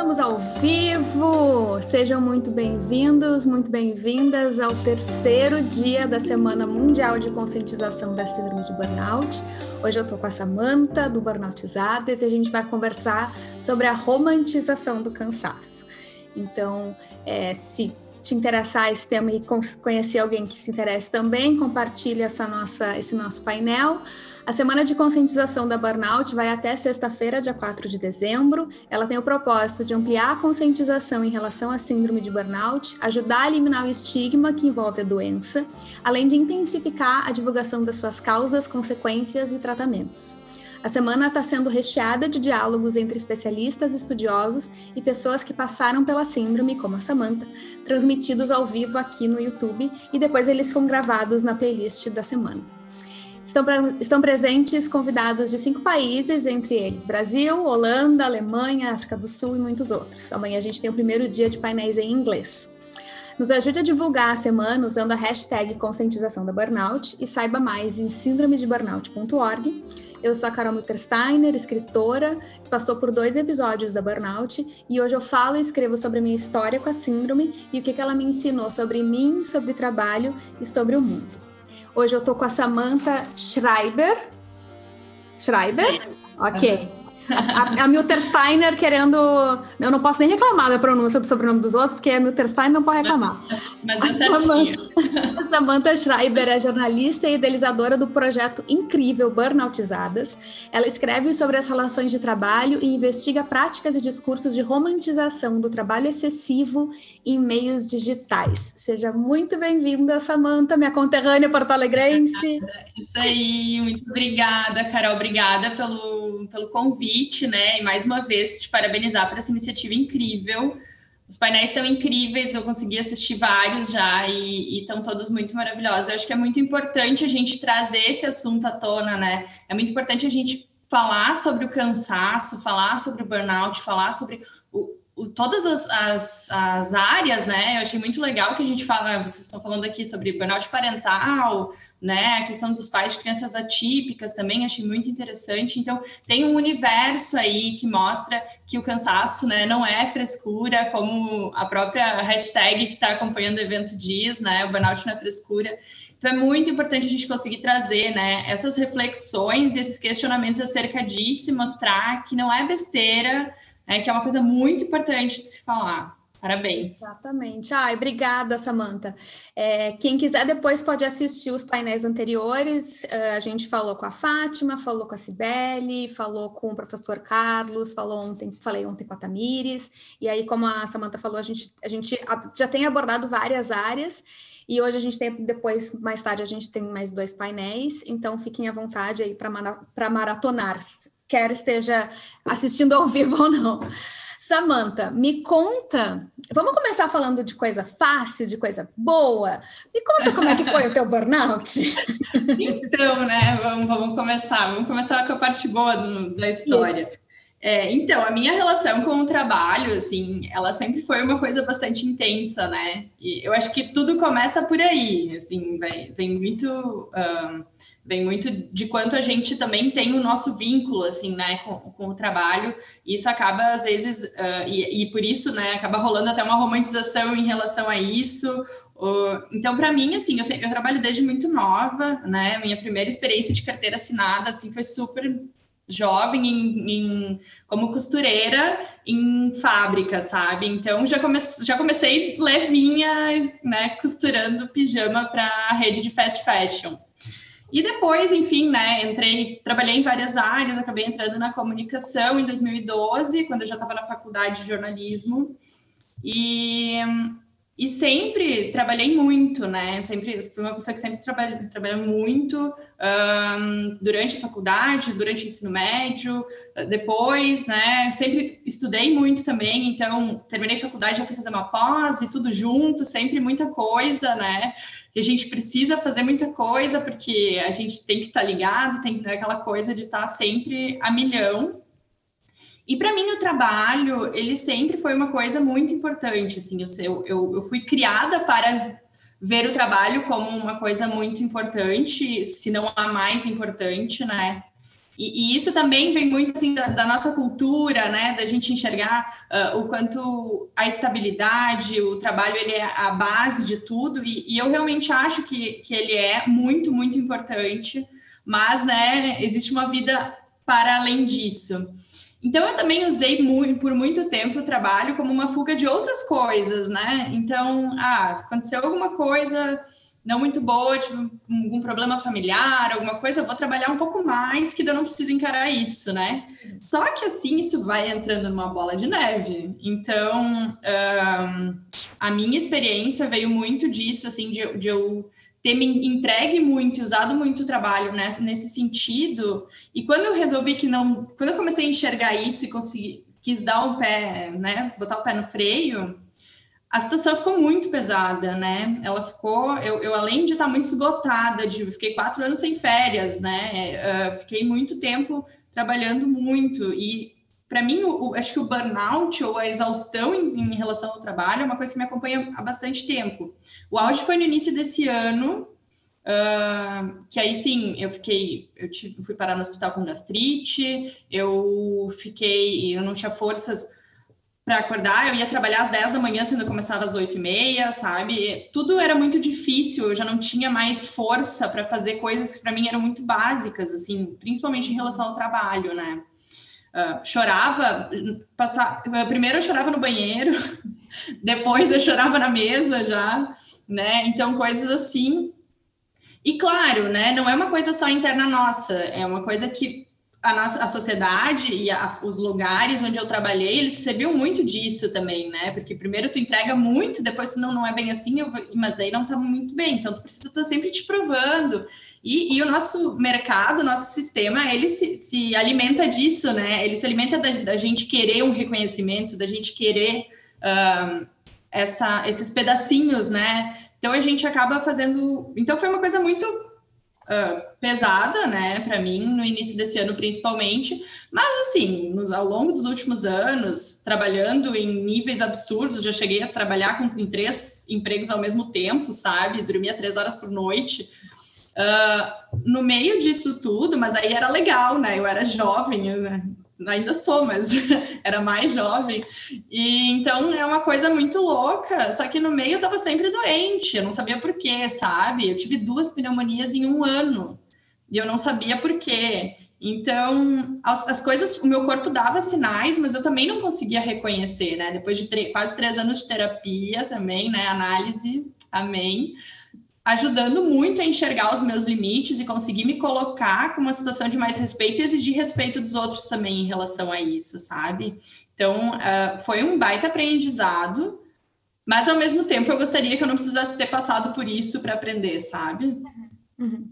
Estamos ao vivo! Sejam muito bem-vindos, muito bem-vindas ao terceiro dia da Semana Mundial de Conscientização da Síndrome de Burnout. Hoje eu estou com a Samanta, do Burnoutizadas, e a gente vai conversar sobre a romantização do cansaço. Então, é, se te interessar esse tema e conhecer alguém que se interesse também, compartilhe essa nossa, esse nosso painel. A semana de conscientização da burnout vai até sexta-feira, dia 4 de dezembro. Ela tem o propósito de ampliar a conscientização em relação à síndrome de burnout, ajudar a eliminar o estigma que envolve a doença, além de intensificar a divulgação das suas causas, consequências e tratamentos. A semana está sendo recheada de diálogos entre especialistas, estudiosos e pessoas que passaram pela síndrome, como a Samantha, transmitidos ao vivo aqui no YouTube e depois eles são gravados na playlist da semana. Estão, estão presentes convidados de cinco países, entre eles Brasil, Holanda, Alemanha, África do Sul e muitos outros. Amanhã a gente tem o primeiro dia de painéis em inglês. Nos ajude a divulgar a semana usando a hashtag conscientização da burnout e saiba mais em síndromedeburnout.org. Eu sou a Carol Mittersteiner, escritora, que passou por dois episódios da Burnout e hoje eu falo e escrevo sobre a minha história com a síndrome e o que ela me ensinou sobre mim, sobre trabalho e sobre o mundo. Hoje eu tô com a Samantha Schreiber. Schreiber? Sim. Ok. A, a Milter Steiner querendo. Eu não posso nem reclamar da pronúncia do sobrenome dos outros, porque a Milter Steiner não pode reclamar. Mas é a Samantha, a Samantha Schreiber é jornalista e idealizadora do projeto incrível Burnoutizadas. Ela escreve sobre as relações de trabalho e investiga práticas e discursos de romantização do trabalho excessivo em meios digitais. Seja muito bem-vinda, Samantha, minha conterrânea porto-alegrense. Isso aí, muito obrigada, Carol. Obrigada pelo, pelo convite convite, né? E mais uma vez te parabenizar por essa iniciativa incrível. Os painéis estão incríveis, eu consegui assistir vários já e estão todos muito maravilhosos. Eu acho que é muito importante a gente trazer esse assunto à tona, né? É muito importante a gente falar sobre o cansaço, falar sobre o burnout, falar sobre o, todas as, as, as, áreas, né? Eu achei muito legal que a gente fala, vocês estão falando aqui sobre burnout parental, né? A questão dos pais de crianças atípicas também achei muito interessante. Então, tem um universo aí que mostra que o cansaço, né, não é frescura, como a própria hashtag que está acompanhando o evento diz, né? O burnout não é frescura. Então, é muito importante a gente conseguir trazer, né, essas reflexões e esses questionamentos acerca disso e mostrar que não é besteira, né, que é uma coisa muito importante de se falar. Parabéns. Exatamente. Ai, obrigada, Samanta. É, quem quiser depois pode assistir os painéis anteriores. Uh, a gente falou com a Fátima, falou com a Cibele, falou com o professor Carlos, falou ontem, falei ontem com a Tamires. E aí, como a Samanta falou, a gente, a gente já tem abordado várias áreas. E hoje a gente tem, depois, mais tarde, a gente tem mais dois painéis. Então, fiquem à vontade aí para maratonar, quer esteja assistindo ao vivo ou não. Samanta, me conta. Vamos começar falando de coisa fácil, de coisa boa. Me conta como é que foi o teu burnout. Então, né? Vamos, vamos começar. Vamos começar com a parte boa do, da história. É, então, a minha relação com o trabalho, assim, ela sempre foi uma coisa bastante intensa, né? E eu acho que tudo começa por aí, assim, vem, vem muito. Um, vem muito de quanto a gente também tem o nosso vínculo, assim, né, com, com o trabalho, isso acaba, às vezes, uh, e, e, por isso, né, acaba rolando até uma romantização em relação a isso, uh, então, para mim, assim, eu, eu, trabalho desde muito nova, né, minha primeira experiência de carteira assinada, assim, foi super jovem em, em, como costureira em fábrica, sabe? Então já, come, já comecei levinha, né, costurando pijama para a rede de fast fashion. E depois, enfim, né, entrei, trabalhei em várias áreas, acabei entrando na comunicação em 2012, quando eu já estava na faculdade de jornalismo. E, e sempre trabalhei muito, né? Sempre fui uma pessoa que sempre trabalhou, trabalhou muito um, durante a faculdade, durante o ensino médio, depois, né? Sempre estudei muito também, então terminei a faculdade, já fui fazer uma pós e tudo junto, sempre muita coisa, né? que a gente precisa fazer muita coisa, porque a gente tem que estar tá ligado, tem aquela coisa de estar tá sempre a milhão. E para mim o trabalho, ele sempre foi uma coisa muito importante, assim, eu, eu, eu fui criada para ver o trabalho como uma coisa muito importante, se não a mais importante, né? E, e, isso também vem muito assim da, da, nossa cultura, né? Da gente enxergar uh, o quanto a estabilidade, o trabalho ele é a base de tudo. E, e, eu realmente acho que, que ele é muito, muito importante. Mas, né? Existe uma vida para além disso. Então, eu também usei muito, por muito tempo o trabalho como uma fuga de outras coisas, né? Então, ah, aconteceu alguma coisa não muito boa, tive algum problema familiar, alguma coisa, eu vou trabalhar um pouco mais, que eu não preciso encarar isso, né? Só que assim isso vai entrando numa bola de neve. Então, um, a minha experiência veio muito disso, assim, de, de eu ter me entregue muito, usado muito o trabalho nesse, nesse sentido. E quando eu resolvi que não, quando eu comecei a enxergar isso e consegui, quis dar o pé, né, botar o pé no freio, a situação ficou muito pesada, né? Ela ficou, eu, eu além de estar muito esgotada, de fiquei quatro anos sem férias, né? Uh, fiquei muito tempo trabalhando muito e para mim, o, acho que o burnout ou a exaustão em, em, relação ao trabalho é uma coisa que me acompanha há bastante tempo. O auge foi no início desse ano, uh, que aí sim, eu fiquei, eu tive, fui parar no hospital com gastrite, eu fiquei, eu não tinha forças para acordar, eu ia trabalhar às 10 da manhã, sendo começava às 8 e meia, sabe? Tudo era muito difícil, eu já não tinha mais força para fazer coisas que para mim eram muito básicas, assim, principalmente em relação ao trabalho, né? Uh, chorava, passar, primeiro eu chorava no banheiro, depois eu chorava na mesa já, né? Então, coisas assim. E claro, né? Não é uma coisa só interna nossa, é uma coisa que a nossa a sociedade e a, os lugares onde eu trabalhei, eles serviam muito disso também, né? Porque primeiro tu entrega muito, depois tu não, não é bem assim, eu, mas daí não tá muito bem, então tu precisa estar sempre te provando. E, e, o nosso mercado, nosso sistema, ele se, se alimenta disso, né? Ele se alimenta da, da, gente querer um reconhecimento, da gente querer um, essa, esses pedacinhos, né? Então a gente acaba fazendo. Então foi uma coisa muito uh, pesada, né, para mim, no início desse ano principalmente. Mas assim, nos, ao longo dos últimos anos, trabalhando em níveis absurdos, já cheguei a trabalhar com, com três empregos ao mesmo tempo, sabe? Dormia três horas por noite. Uh, no meio disso tudo, mas aí era legal, né? Eu era jovem, eu, né? Ainda sou, mas era mais jovem. E então é uma coisa muito louca. Só que no meio eu tava sempre doente, eu não sabia por quê, sabe? Eu tive duas pneumonias em um ano e eu não sabia por quê. Então, as, as coisas, o meu corpo dava sinais, mas eu também não conseguia reconhecer, né? Depois de quase três anos de terapia também, né? Análise, amém ajudando muito a enxergar os meus limites e conseguir me colocar com uma situação de mais respeito e exigir respeito dos outros também em relação a isso, sabe? Então, uh, foi um baita aprendizado, mas ao mesmo tempo eu gostaria que eu não precisasse ter passado por isso para aprender, sabe? Uhum. uhum.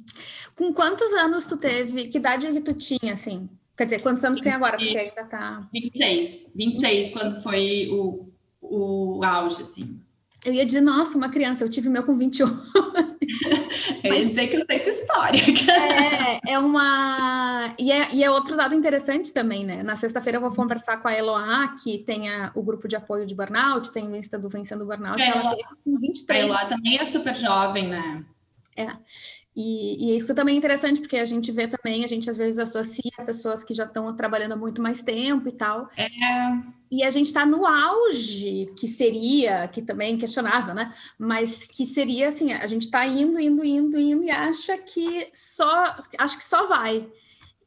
Com quantos anos tu teve? Que idade que tu tinha, assim? Quer dizer, quantos anos tem agora? Porque ainda tá. 26. 26, quando foi o, o auge, assim. Eu ia dizer, nossa, uma criança, eu tive meu com 21. eu ia dizer que não tem história. é, é uma. E é, e é outro dado interessante também, né? Na sexta-feira eu vou conversar com a Eloá, que tem a, o grupo de apoio de burnout, tem o Insta do Vencendo Burnout. É, ela com 23. A Eloá também é super jovem, né? É. E, e, isso também é interessante, porque a gente vê também, a gente às vezes associa pessoas que já estão trabalhando há muito mais tempo e tal. É. E a gente está no auge, que seria, que também questionável, né? Mas que seria assim, a gente está indo, indo, indo, indo e acha que só, acho que só vai.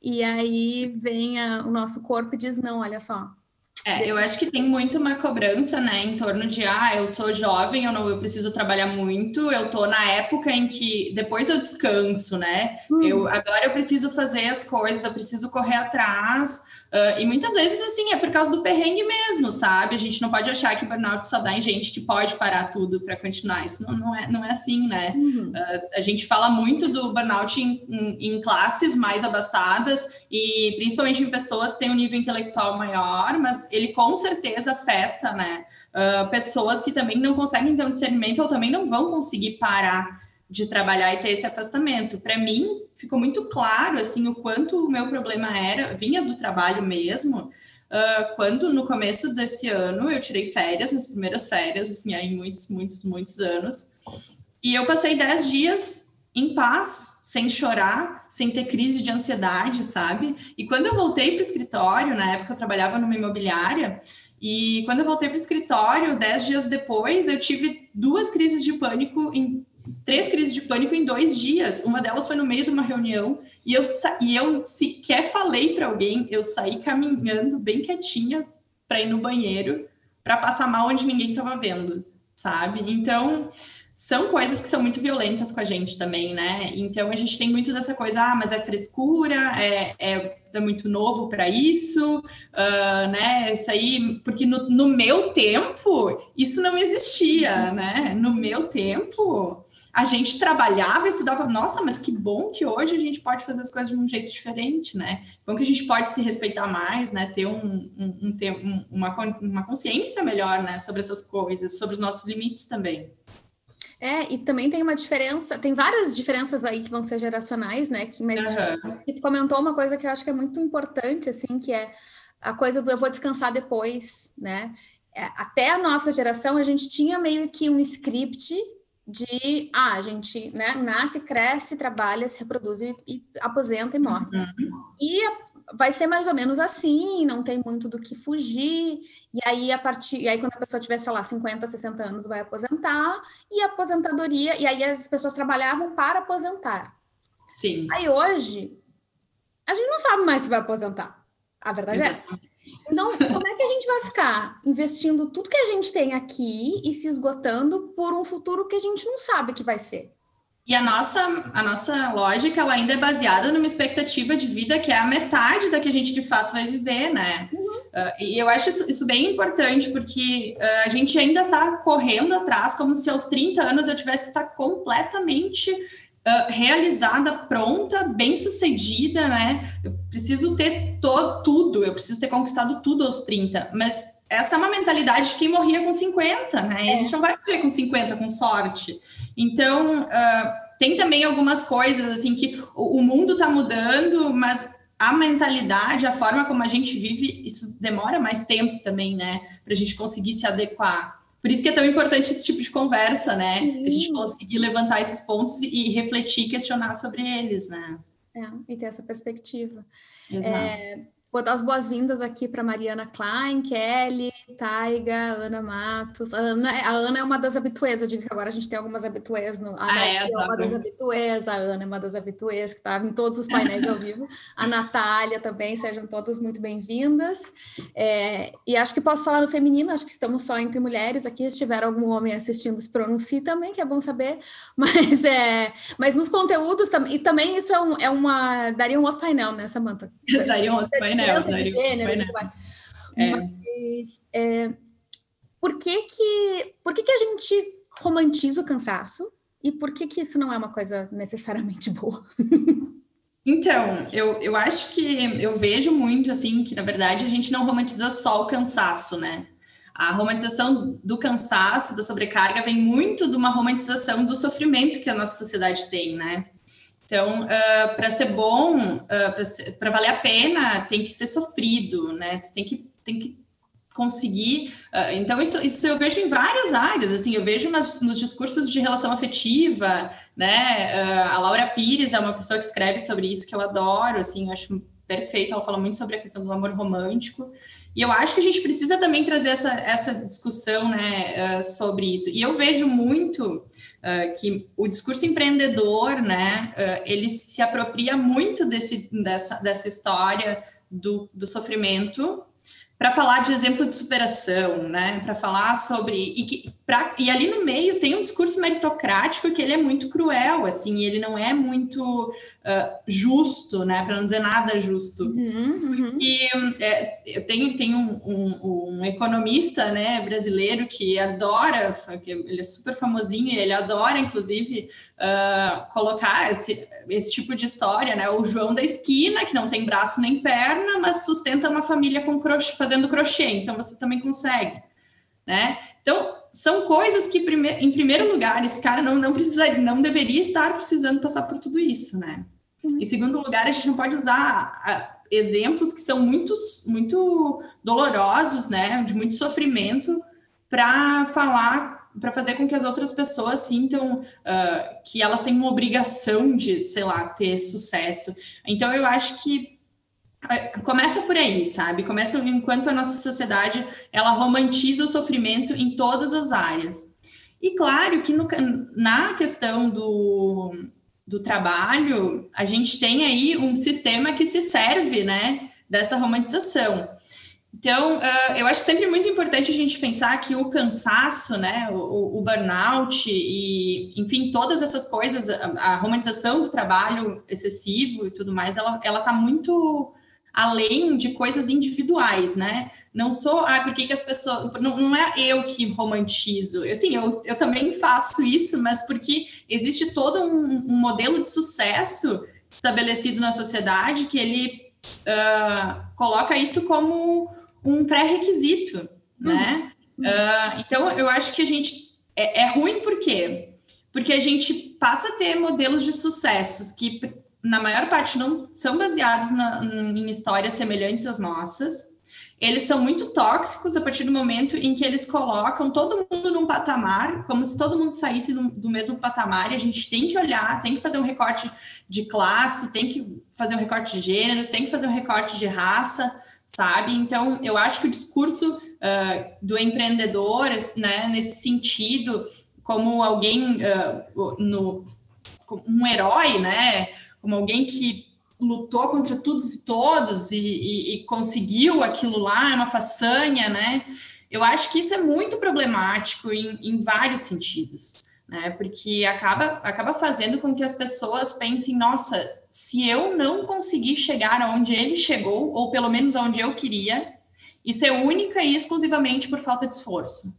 E aí vem a, o nosso corpo e diz, não, olha só, é, eu acho que tem muito uma cobrança, né, em torno de, ah, eu sou jovem, eu não, eu preciso trabalhar muito, eu tô na época em que depois eu descanso, né? Hum. Eu agora eu preciso fazer as coisas, eu preciso correr atrás. Uh, e muitas vezes, assim, é por causa do perrengue mesmo, sabe? A gente não pode achar que burnout só dá em gente que pode parar tudo para continuar. Isso não, não, é, não é assim, né? Uhum. Uh, a gente fala muito do burnout em, em, em, classes mais abastadas e principalmente em pessoas que têm um nível intelectual maior, mas ele com certeza afeta, né? Uh, pessoas que também não conseguem ter um discernimento ou também não vão conseguir parar de trabalhar e ter esse afastamento. Para mim, ficou muito claro assim o quanto o meu problema era, vinha do trabalho mesmo. Uh, quando no começo desse ano eu tirei férias, minhas primeiras férias, assim, em muitos, muitos, muitos anos, e eu passei dez dias em paz, sem chorar, sem ter crise de ansiedade, sabe? E quando eu voltei para o escritório, na época eu trabalhava numa imobiliária, e quando eu voltei para o escritório, dez dias depois, eu tive duas crises de pânico em três crises de pânico em dois dias. Uma delas foi no meio de uma reunião e eu e eu sequer falei para alguém. Eu saí caminhando bem quietinha para ir no banheiro para passar mal onde ninguém estava vendo, sabe? Então são coisas que são muito violentas com a gente também, né? Então a gente tem muito dessa coisa, ah, mas é frescura, é, é, é muito novo para isso, uh, né? Isso aí, porque no, no, meu tempo isso não existia, né? No meu tempo a gente trabalhava e estudava, nossa, mas que bom que hoje a gente pode fazer as coisas de um jeito diferente, né? Bom que a gente pode se respeitar mais, né? Ter um, um, um uma, uma consciência melhor, né? Sobre essas coisas, sobre os nossos limites também. É, e também tem uma diferença, tem várias diferenças aí que vão ser geracionais, né? Que, mas uhum. que tu comentou uma coisa que eu acho que é muito importante, assim, que é a coisa do eu vou descansar depois, né? É, até a nossa geração, a gente tinha meio que um script de ah, a gente né, nasce, cresce, trabalha, se reproduz e, e aposenta e morre. Uhum. E vai ser mais ou menos assim, não tem muito do que fugir. E aí, a partir, e aí, quando a pessoa tiver, sei lá, 50, 60 anos, vai aposentar, e a aposentadoria, e aí as pessoas trabalhavam para aposentar. Sim. Aí hoje, a gente não sabe mais se vai aposentar. A verdade é essa. Então, como é que a gente vai ficar investindo tudo que a gente tem aqui e se esgotando por um futuro que a gente não sabe que vai ser? E a nossa, a nossa lógica ela ainda é baseada numa expectativa de vida que é a metade da que a gente de fato vai viver, né? Uhum. Uh, e eu acho isso, isso bem importante, porque uh, a gente ainda está correndo atrás como se aos 30 anos eu tivesse que estar completamente uh, realizada, pronta, bem sucedida, né? Eu preciso ter tudo, eu preciso ter conquistado tudo aos 30, mas essa é uma mentalidade de quem morria com 50, né? É. a gente não vai morrer com 50 com sorte. Então, uh, tem também algumas coisas assim que o, o mundo está mudando, mas a mentalidade, a forma como a gente vive, isso demora mais tempo também, né? Para a gente conseguir se adequar. Por isso que é tão importante esse tipo de conversa, né? Sim. A gente conseguir levantar esses pontos e, refletir, questionar sobre eles, né? É, e ter essa perspectiva. Exato. É, Vou dar as boas-vindas aqui para Mariana Klein, Kelly, Taiga, Ana Matos. A Ana, a Ana é uma das habituês, eu digo que agora a gente tem algumas habituês. No, a ah, é, é uma das habituês, a Ana é uma das habituês, que está em todos os painéis ao vivo. A Natália também, sejam todas muito bem-vindas. É, e acho que posso falar no feminino, acho que estamos só entre mulheres aqui. Se tiver algum homem assistindo, se pronuncie também, que é bom saber. Mas, é, mas nos conteúdos, e também isso é, um, é uma. Daria um outro painel, né, Samanta? Daria um outro painel diferença de gênero e tudo mais. É. Mas, é, por que que, por que que a gente romantiza o cansaço e por que que isso não é uma coisa necessariamente boa? Então, eu, eu acho que eu vejo muito assim que, na verdade, a gente não romantiza só o cansaço, né? A romantização do cansaço, da sobrecarga, vem muito de uma romantização do sofrimento que a nossa sociedade tem, né? Então, uh, ah, para ser bom, uh, ah, para valer a pena, tem que ser sofrido, né? Você tem que, tem que conseguir. Uh, então, isso, isso eu vejo em várias áreas. Assim, eu vejo nas, nos discursos de relação afetiva, né? a Laura Pires é uma pessoa que escreve sobre isso que eu adoro, assim, eu acho perfeito. Ela fala muito sobre a questão do amor romântico. E eu acho que a gente precisa também trazer essa, essa discussão né, uh, sobre isso. E eu vejo muito uh, que o discurso empreendedor, né, uh, ele se apropria muito desse, dessa, dessa história do, do sofrimento para falar de exemplo de superação, né? Para falar sobre e, que, pra, e ali no meio tem um discurso meritocrático que ele é muito cruel, assim, ele não é muito uh, justo, né? Para não dizer nada justo. Uhum, uhum. E é, eu tenho, tenho um, um, um, economista, né, brasileiro que adora, que ele é super famosinho, e ele adora, inclusive, uh, colocar esse, esse tipo de história, né? O João da esquina que não tem braço nem perna, mas sustenta uma família com crochê, fazendo crochê, então você também consegue, né? Então, são coisas que, em primeiro lugar, esse cara não, não precisa, não deveria estar precisando passar por tudo isso, né? Uhum. Em segundo lugar, a gente não pode usar exemplos que são muito, muito dolorosos, né? De muito sofrimento, para falar para fazer com que as outras pessoas sintam uh, que elas têm uma obrigação de, sei lá, ter sucesso. Então eu acho que começa por aí, sabe? Começa enquanto a nossa sociedade ela romantiza o sofrimento em todas as áreas. E claro que no, na questão do, do trabalho, a gente tem aí um sistema que se serve, né, dessa romantização. Então, uh, eu acho sempre muito importante a gente pensar que o cansaço, né, o, o burnout e, enfim, todas essas coisas, a, a, romantização do trabalho excessivo e tudo mais, ela está muito além de coisas individuais, né? Não sou, ah, por que, que as pessoas. Não, não, é eu que romantizo. Eu, sim, eu, eu também faço isso, mas porque existe todo um, um modelo de sucesso estabelecido na sociedade que ele uh, coloca isso como um pré-requisito, uhum. né? Uh, então, eu acho que a gente é, é, ruim por quê? Porque a gente passa a ter modelos de sucessos que, na maior parte, não são baseados na, em histórias semelhantes às nossas. Eles são muito tóxicos a partir do momento em que eles colocam todo mundo num patamar, como se todo mundo saísse do, do mesmo patamar, e a gente tem que olhar, tem que fazer um recorte de classe, tem que fazer um recorte de gênero, tem que fazer um recorte de raça sabe? Então, eu acho que o discurso uh, do empreendedor, né, nesse sentido, como alguém, uh, no, um herói, né, como alguém que lutou contra todos e todos e, e, e conseguiu aquilo lá, é uma façanha, né? Eu acho que isso é muito problemático em, em vários sentidos né? Porque acaba, acaba fazendo com que as pessoas pensem, nossa, se eu não conseguir chegar aonde ele chegou, ou pelo menos aonde eu queria, isso é única e exclusivamente por falta de esforço.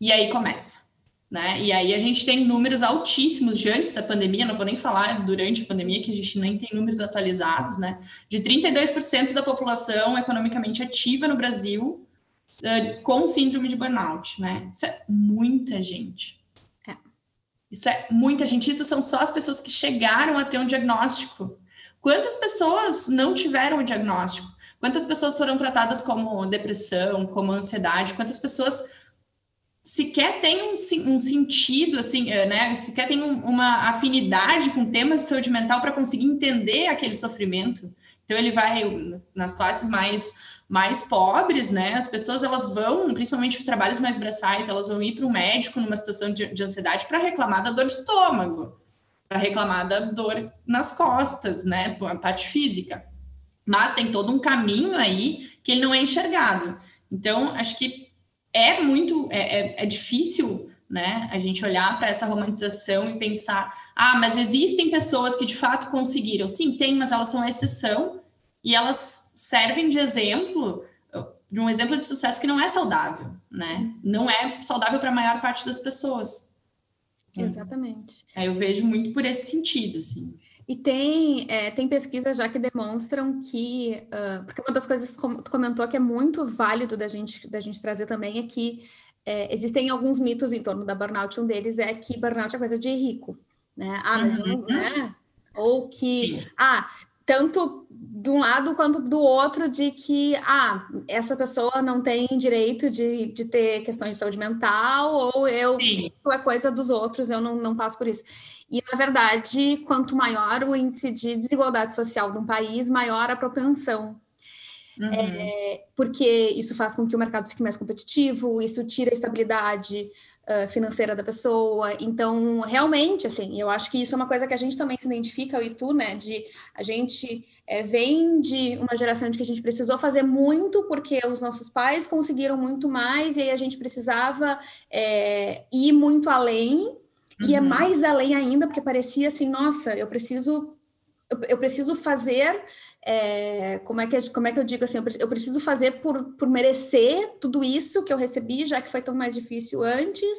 E aí começa. Né? E aí a gente tem números altíssimos de antes da pandemia, não vou nem falar durante a pandemia, que a gente nem tem números atualizados, né? De 32% da população economicamente ativa no Brasil uh, com síndrome de burnout, né? Isso é muita gente. Isso é muita gente. Isso são só as pessoas que chegaram a ter um diagnóstico. Quantas pessoas não tiveram o diagnóstico? Quantas pessoas foram tratadas como depressão, como ansiedade? Quantas pessoas sequer têm um, um sentido, assim, eh, né? Sequer têm um, uma afinidade com temas de saúde mental para conseguir entender aquele sofrimento. Então, ele vai nas classes mais mais pobres, né? As pessoas elas vão, principalmente trabalhos mais braçais, elas vão ir para o médico numa situação de, de ansiedade para reclamar da dor de estômago, para reclamar da dor nas costas, né? A parte física. Mas tem todo um caminho aí que ele não é enxergado. Então, acho que é muito é, é, é difícil né? A gente olhar para essa romantização e pensar, ah, mas existem pessoas que de fato conseguiram. Sim, tem, mas elas são a exceção e elas servem de exemplo, de um exemplo de sucesso que não é saudável, né? Não é saudável para a maior parte das pessoas. Exatamente. Aí eu vejo muito por esse sentido, assim. E tem, é, tem pesquisas já que demonstram que, uh, porque uma das coisas que tu comentou que é muito válido da gente, da gente trazer também é que é, existem alguns mitos em torno da burnout. Um deles é que burnout é coisa de rico, né? Ah, mas uhum. não, né? Ou que, Sim. ah, tanto de um lado quanto do outro de que ah, essa pessoa não tem direito de, de ter questões de saúde mental, ou eu Sim. isso é coisa dos outros, eu não, não passo por isso. E na verdade, quanto maior o índice de desigualdade social de um país, maior a propensão. Uhum. É, porque isso faz com que o mercado fique mais competitivo, isso tira a estabilidade, uh, financeira da pessoa. Então, realmente, assim, eu acho que isso é uma coisa que a gente também se identifica, eu e tu, né? De a gente é, vem de uma geração de que a gente precisou fazer muito porque os nossos pais conseguiram muito mais e aí a gente precisava é, ir muito além. Uhum. E é uhum. mais além ainda, porque parecia assim, nossa, eu preciso eu preciso fazer é, como, é que, como é que eu digo assim? Eu preciso fazer por, por merecer tudo isso que eu recebi, já que foi tão mais difícil antes,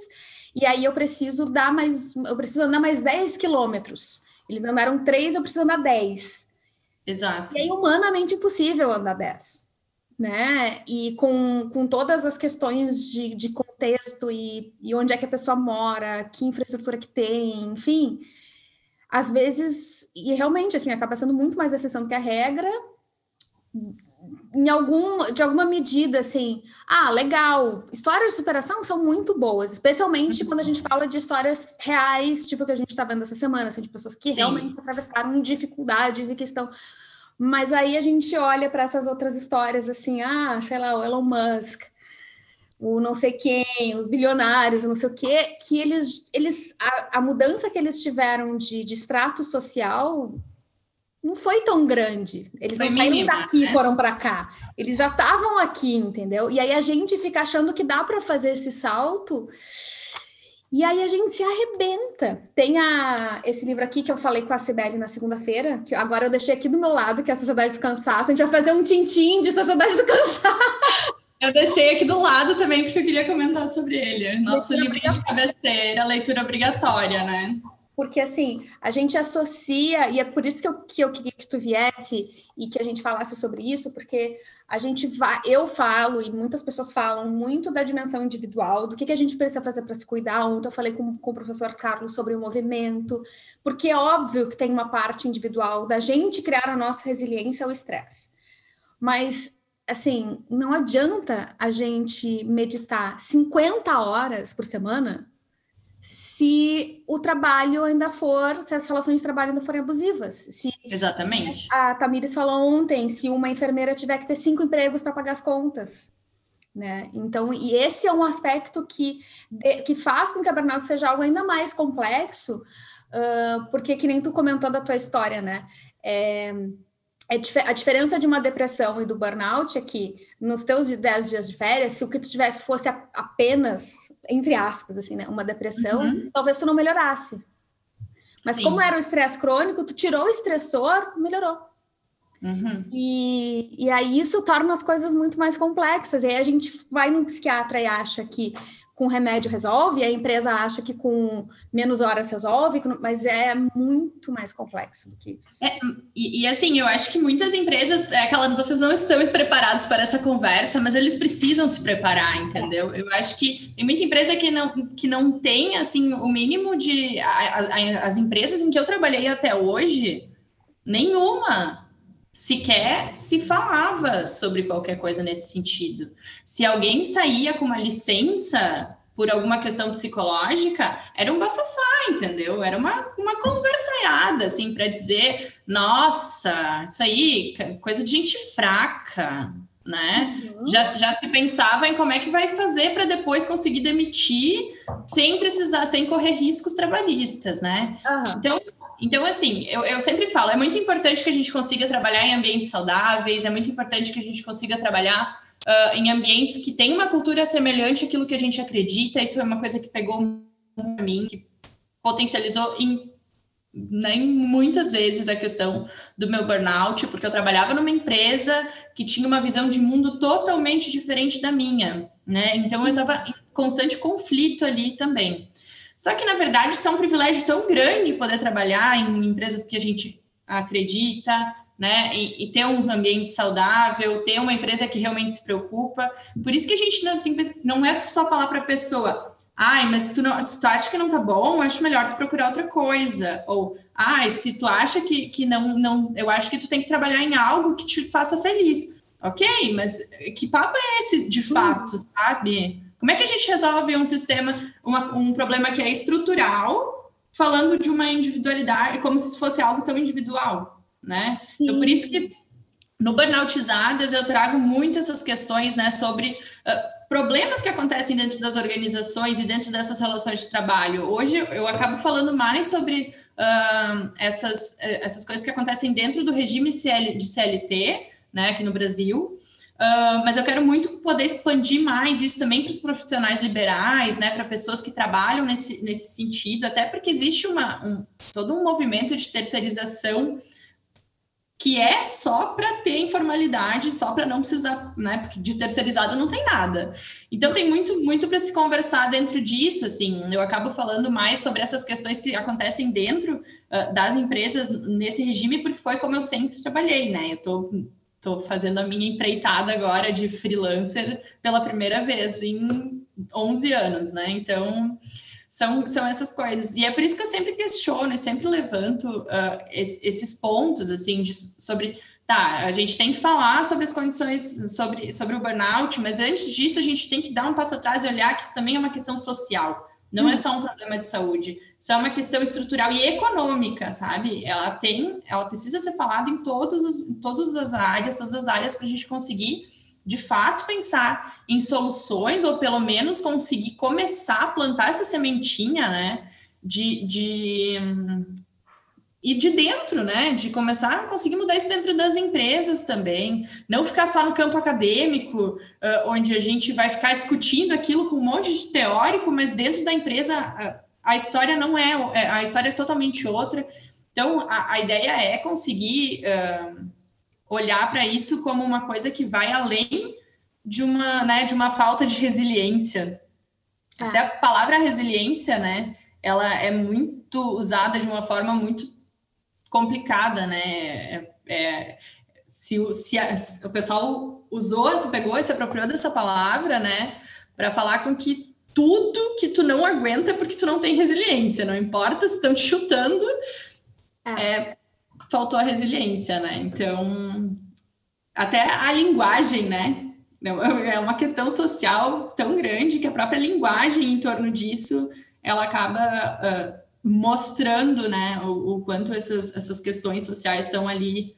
e aí eu preciso dar mais, eu preciso andar mais 10 quilômetros. Eles andaram 3, eu preciso andar 10. Exato. E aí, humanamente impossível andar 10. Né? E com, com todas as questões de, de contexto e, e onde é que a pessoa mora, que infraestrutura que tem, enfim às vezes, e realmente, assim, acaba sendo muito mais exceção do que a regra, em algum, de alguma medida, assim, ah, legal, histórias de superação são muito boas, especialmente quando a gente fala de histórias reais, tipo que a gente está vendo essa semana, assim, de pessoas que Sim. realmente atravessaram dificuldades e que estão. Mas aí a gente olha para essas outras histórias, assim, ah, sei lá, o Elon Musk, o não sei quem, os bilionários, não sei o quê, que eles, eles a, a mudança que eles tiveram de, de extrato social não foi tão grande. Eles foi não saíram daqui e né? foram para cá. Eles já estavam aqui, entendeu? E aí a gente fica achando que dá para fazer esse salto. E aí a gente se arrebenta. Tem a, esse livro aqui que eu falei com a Sibeli na segunda-feira, que agora eu deixei aqui do meu lado, que é a Sociedade do Cansaço. A gente vai fazer um tintim de Sociedade do Cansaço. Eu deixei aqui do lado também, porque eu queria comentar sobre ele. Nosso livro de cabeceira, leitura obrigatória, né? Porque, assim, a gente associa, e é por isso que eu, que eu queria que tu viesse e que a gente falasse sobre isso, porque a gente vai, eu falo, e muitas pessoas falam muito da dimensão individual, do que, que a gente precisa fazer para se cuidar. Ontem eu falei com, com o professor Carlos sobre o movimento, porque é óbvio que tem uma parte individual da gente criar a nossa resiliência ao estresse. Mas, assim, não adianta a gente meditar 50 horas por semana se o trabalho ainda for, se as relações de trabalho ainda forem abusivas. Se Exatamente. A Tamires falou ontem, se uma enfermeira tiver que ter cinco empregos para pagar as contas. Né? Então, e esse é um aspecto que, que faz com que a burnout seja algo ainda mais complexo, uh, porque que nem tu comentou da tua história, né? É, é a diferença de uma depressão e do burnout é que nos teus 10 dias de férias, se o que tu tivesse fosse apenas, entre aspas, assim, né, uma depressão, uhum. talvez tu não melhorasse. Mas Sim. como era o estresse crônico, tu tirou o estressor, melhorou. Uhum. E, e aí isso torna as coisas muito mais complexas. E aí a gente vai num psiquiatra e acha que com remédio resolve, a empresa acha que com menos horas resolve, mas é muito mais complexo do que isso. É, e, e, assim, eu acho que muitas empresas, é aquela, vocês não estão preparados para essa conversa, mas eles precisam se preparar, entendeu? Eu acho que tem muita empresa que não, que não tem, assim, o mínimo de... A, a, as empresas em que eu trabalhei até hoje, nenhuma sequer se falava sobre qualquer coisa nesse sentido. Se alguém saía com uma licença por alguma questão psicológica, era um bafafá, entendeu? Era uma, uma conversaiada, assim, para dizer, nossa, isso aí, coisa de gente fraca, né? Uhum. Já, já se pensava em como é que vai fazer para depois conseguir demitir sem precisar, sem correr riscos trabalhistas, né? Uhum. Então, então, assim, eu, eu sempre falo, é muito importante que a gente consiga trabalhar em ambientes saudáveis, é muito importante que a gente consiga trabalhar uh, em ambientes que têm uma cultura semelhante àquilo que a gente acredita. Isso é uma coisa que pegou para mim, que potencializou em, né, muitas vezes a questão do meu burnout, porque eu trabalhava numa empresa que tinha uma visão de mundo totalmente diferente da minha, né? Então eu estava em constante conflito ali também. Só que, na verdade, isso é um privilégio tão grande poder trabalhar em empresas que a gente acredita, né? E, e, ter um ambiente saudável, ter uma empresa que realmente se preocupa. Por isso que a gente não tem não é só falar para a pessoa, ai, mas se tu, não, se tu acha que não tá bom, acho melhor tu procurar outra coisa. Ou, ai, se tu acha que, que não, não, eu acho que tu tem que trabalhar em algo que te faça feliz. Ok, mas que papo é esse de fato, sabe? Como é que a gente resolve um sistema, uma, um problema que é estrutural, falando de uma individualidade, como se fosse algo tão individual, né? Sim. Então, por isso que no Burnoutizadas eu trago muito essas questões, né, sobre uh, problemas que acontecem dentro das organizações e dentro dessas relações de trabalho. Hoje eu acabo falando mais sobre uh, essas, essas coisas que acontecem dentro do regime CL, de CLT, né, aqui no Brasil, Uh, mas eu quero muito poder expandir mais isso também para os profissionais liberais, né, para pessoas que trabalham nesse, nesse sentido, até porque existe uma, um, todo um movimento de terceirização que é só para ter informalidade, só para não precisar, né, porque de terceirizado não tem nada. Então tem muito, muito para se conversar dentro disso, assim, eu acabo falando mais sobre essas questões que acontecem dentro uh, das empresas nesse regime, porque foi como eu sempre trabalhei, né, eu estou Estou fazendo a minha empreitada agora de freelancer pela primeira vez em 11 anos, né? Então, são, são essas coisas. E é por isso que eu sempre questiono e sempre levanto uh, esses pontos, assim, de, sobre tá, a gente tem que falar sobre as condições, sobre, sobre o burnout, mas antes disso a gente tem que dar um passo atrás e olhar que isso também é uma questão social. Não hum. é só um problema de saúde, isso é uma questão estrutural e econômica, sabe? Ela tem, ela precisa ser falada em, todos os, em todas as áreas, todas as áreas para a gente conseguir de fato pensar em soluções ou pelo menos conseguir começar a plantar essa sementinha, né? De, de e de dentro, né? De começar a conseguir mudar isso dentro das empresas também, não ficar só no campo acadêmico, onde a gente vai ficar discutindo aquilo com um monte de teórico, mas dentro da empresa a, história não é, é, a história é totalmente outra. Então, a, a ideia é conseguir uh, olhar para isso como uma coisa que vai além de uma, né, de uma falta de resiliência. É. Até a palavra resiliência, né? Ela é muito usada de uma forma muito complicada, né? É, é, se, se, a, se, o pessoal usou, se pegou, se apropriou dessa palavra, né? Para falar com que tudo que tu não aguenta porque tu não tem resiliência, não importa se estão te chutando, é. é. faltou a resiliência, né? Então, até a linguagem, né? É uma questão social tão grande que a própria linguagem em torno disso ela acaba uh, mostrando né, o, o, quanto essas, essas questões sociais estão ali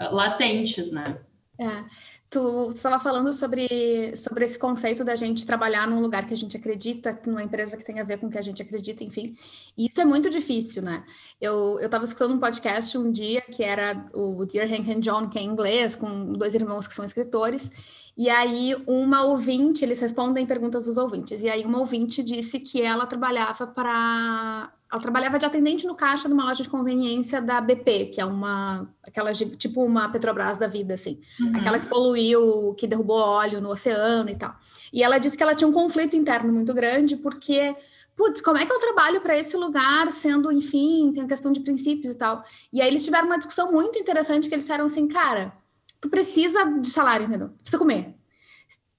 uh, latentes, né? É. Tu estava falando sobre, sobre esse conceito da gente trabalhar num lugar que a gente acredita, numa empresa que tem a ver com o que a gente acredita, enfim. E isso é muito difícil, né? Eu estava escutando um podcast um dia que era o Dear Hank and John, que é em inglês, com dois irmãos que são escritores, e aí, uma ouvinte, eles respondem perguntas dos ouvintes. E aí, uma ouvinte disse que ela trabalhava para. Ela trabalhava de atendente no caixa de uma loja de conveniência da BP, que é uma. aquela tipo uma Petrobras da vida, assim. Uhum. Aquela que poluiu, que derrubou óleo no oceano e tal. E ela disse que ela tinha um conflito interno muito grande, porque putz, como é que eu trabalho para esse lugar, sendo, enfim, tem a questão de princípios e tal. E aí eles tiveram uma discussão muito interessante que eles disseram assim, cara, tu precisa de salário, entendeu? Precisa comer.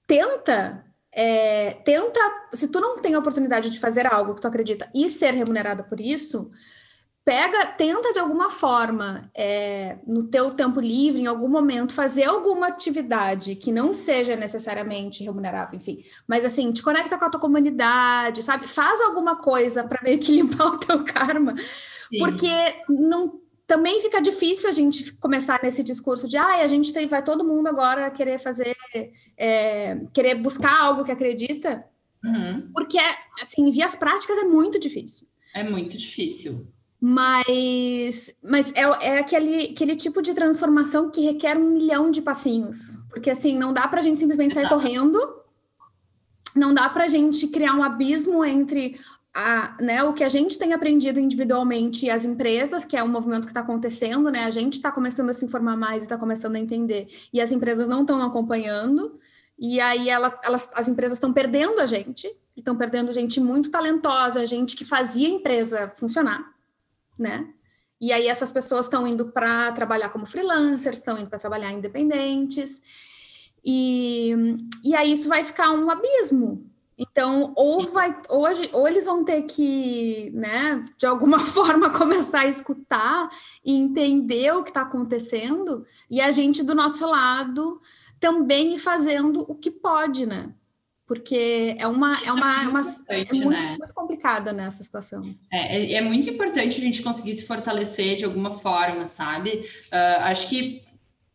Tenta, é, tenta, se tu não tem a oportunidade de fazer algo que tu acredita e ser remunerada por isso, pega, tenta de alguma forma, é, no teu tempo livre, em algum momento, fazer alguma atividade que não seja necessariamente remunerável, enfim, mas assim, te conecta com a tua comunidade, sabe? Faz alguma coisa para meio que limpar o teu karma, Sim. porque não também fica difícil a gente começar nesse discurso de ah, a gente tem, vai todo mundo agora querer fazer, é, querer buscar algo que acredita, uhum. porque assim, vias práticas é muito difícil. É muito difícil. Mas, mas é, é aquele, aquele tipo de transformação que requer um milhão de passinhos. Porque assim, não dá para a gente simplesmente sair correndo, não dá para a gente criar um abismo entre a, né, o que a gente tem aprendido individualmente e as empresas, que é um movimento que está acontecendo, né? A gente está começando a se informar mais e está começando a entender, e as empresas não estão acompanhando, e aí ela, elas, as empresas estão perdendo a gente, estão perdendo gente muito talentosa, gente que fazia a empresa funcionar, né? E aí essas pessoas estão indo para trabalhar como freelancers, estão indo para trabalhar independentes, e, e aí isso vai ficar um abismo, então, ou vai, hoje, ou eles vão ter que, né, de alguma forma começar a escutar e entender o que está acontecendo, e a gente do nosso lado também ir fazendo o que pode, né? Porque é uma, é uma, é, uma, é muito, né? muito complicada nessa situação. É, é, é, muito importante a gente conseguir se fortalecer de alguma forma, sabe? Uh, acho que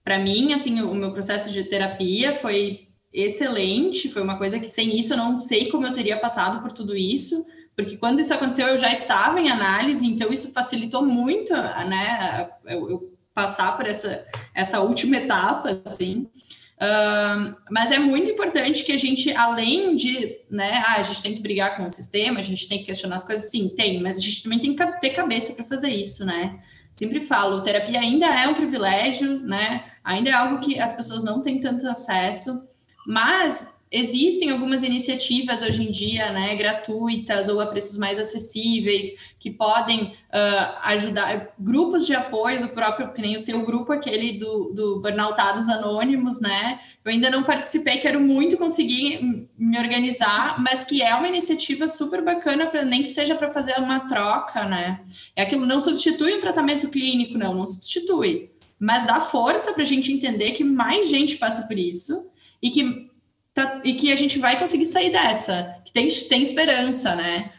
para mim, assim, o meu processo de terapia foi excelente, foi uma coisa que sem isso eu não sei como eu teria passado por tudo isso, porque quando isso aconteceu eu já estava em análise, então isso facilitou muito, né, eu, eu passar por essa, essa última etapa, assim. Uh, mas é muito importante que a gente, além de, né, ah, a gente tem que brigar com o sistema, a gente tem que questionar as coisas, sim, tem, mas a gente também tem que ter cabeça para fazer isso, né? Sempre falo, terapia ainda é um privilégio, né? Ainda é algo que as pessoas não têm tanto acesso. Mas existem algumas iniciativas hoje em dia, né, gratuitas ou a preços mais acessíveis, que podem uh, ajudar, grupos de apoio, o próprio, que nem o teu grupo, aquele do, do Burnoutados Anônimos, né, eu ainda não participei, quero muito conseguir me organizar, mas que é uma iniciativa super bacana, para nem que seja para fazer uma troca, né, é aquilo, não substitui um tratamento clínico, não, não substitui, mas dá força para a gente entender que mais gente passa por isso e que, tá, e que a gente vai conseguir sair dessa, que tem, tem esperança, né?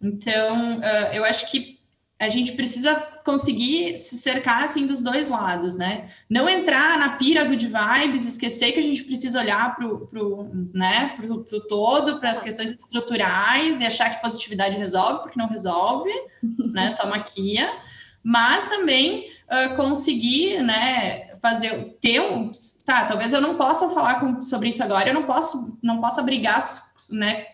Então, uh, eu acho que a gente precisa conseguir se cercar assim dos dois lados, né? Não entrar na pira de vibes, esquecer que a gente precisa olhar para o né, pro, pro todo, para as questões estruturais e achar que positividade resolve, porque não resolve, né? Só maquia, mas também uh, conseguir, né, fazer ter um, tá, talvez eu não possa falar com, sobre isso agora, eu não posso não possa brigar, né,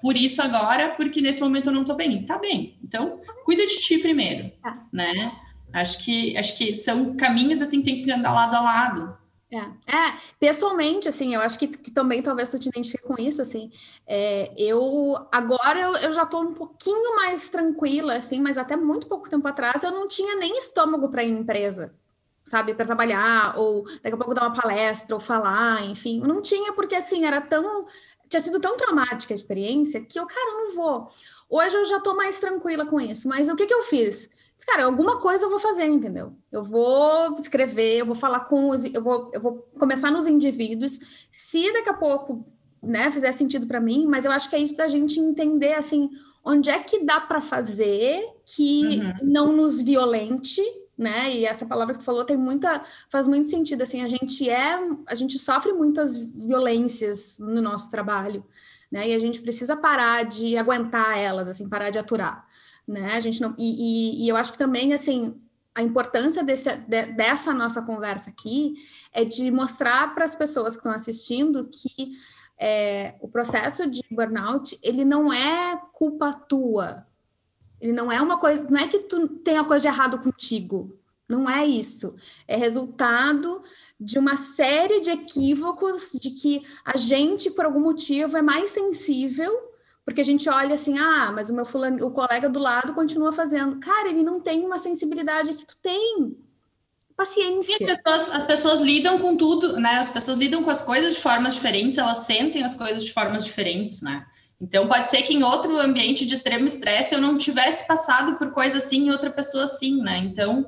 por isso agora, porque nesse momento eu não tô bem. Tá bem. Então, cuida de ti primeiro, tá. né? Acho que acho que são caminhos assim que tem que andar lado a lado. É, é pessoalmente, assim, eu acho que, que, também talvez tu te identifique com isso, assim, é, eu, agora eu, eu já tô um pouquinho mais tranquila, assim, mas até muito pouco tempo atrás eu não tinha nem estômago para ir em empresa, sabe, para trabalhar, ou daqui a pouco dar uma palestra, ou falar, enfim, não tinha, porque, assim, era tão, tinha sido tão traumática a experiência que eu, cara, eu não vou. Hoje eu já tô mais tranquila com isso, mas o que que eu fiz? Cara, alguma coisa eu vou fazer, entendeu? Eu vou escrever, eu vou falar com os, eu vou, eu vou começar nos indivíduos. Se daqui a pouco, né, fizer sentido para mim, mas eu acho que é isso da gente entender assim, onde é que dá para fazer que uhum. não nos violente, né? E essa palavra que tu falou tem muita, faz muito sentido. Assim, a gente é, a gente sofre muitas violências no nosso trabalho, né? E a gente precisa parar de aguentar elas, assim, parar de aturar, né? A gente não, e, e, e eu acho que também, assim, a importância desse, de, dessa nossa conversa aqui é de mostrar para as pessoas que estão assistindo que é, o processo de burnout ele não é culpa tua, ele não é uma coisa, não é que tu tenha coisa de errado contigo. Não é isso. É resultado de uma série de equívocos de que a gente, por algum motivo, é mais sensível, porque a gente olha assim, ah, mas o meu fulano, o colega do lado continua fazendo. Cara, ele não tem uma sensibilidade que tu tem. Paciência. As pessoas, as pessoas lidam com tudo, né? As pessoas lidam com as coisas de formas diferentes, elas sentem as coisas de formas diferentes, né? Então, pode ser que em outro ambiente de extremo estresse eu não tivesse passado por coisa assim e outra pessoa assim, né? Então,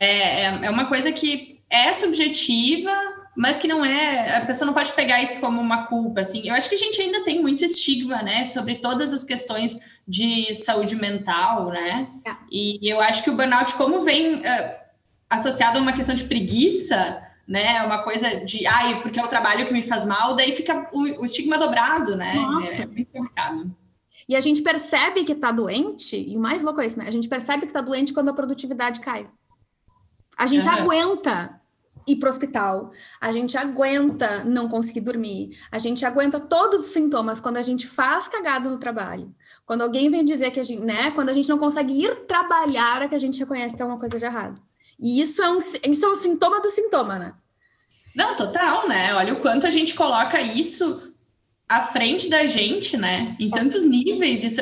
é, é, é uma coisa que é subjetiva, mas que não é. A pessoa não pode pegar isso como uma culpa, assim. Eu acho que a gente ainda tem muito estigma, né, sobre todas as questões de saúde mental, né? É. E eu acho que o burnout, como vem uh, associado a uma questão de preguiça, né? Uma coisa de, ai, porque é o trabalho que me faz mal, daí fica o, o estigma dobrado, né? Nossa. É muito complicado. E a gente percebe que tá doente, e o mais louco é isso, né? A gente percebe que tá doente quando a produtividade cai. A gente uhum. aguenta ir para o hospital, a gente aguenta não conseguir dormir, a gente aguenta todos os sintomas quando a gente faz cagada no trabalho. Quando alguém vem dizer que a gente, né, quando a gente não consegue ir trabalhar, é que a gente reconhece que tem alguma coisa de errado. E isso é um, isso é um sintoma do sintoma, né? Não, total, né? Olha o quanto a gente coloca isso à frente da gente, né? Em tantos níveis, isso,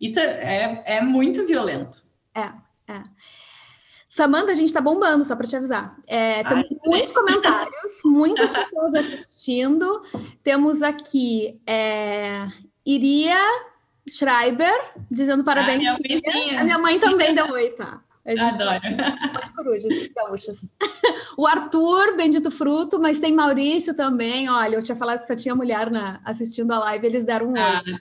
isso é, é muito violento. É, é. Samanda, a gente tá bombando, só para te avisar. É, temos Ai, muitos comentários, muitas pessoas assistindo. Temos aqui é, Iria Schreiber dizendo parabéns. Ah, minha a minha mãe também deu oi, tá? A gente Adoro. Tá corujas gaúchas. O Arthur, bendito fruto, mas tem Maurício também. Olha, eu tinha falado que só tinha mulher na, assistindo a live, eles deram um ah. oi.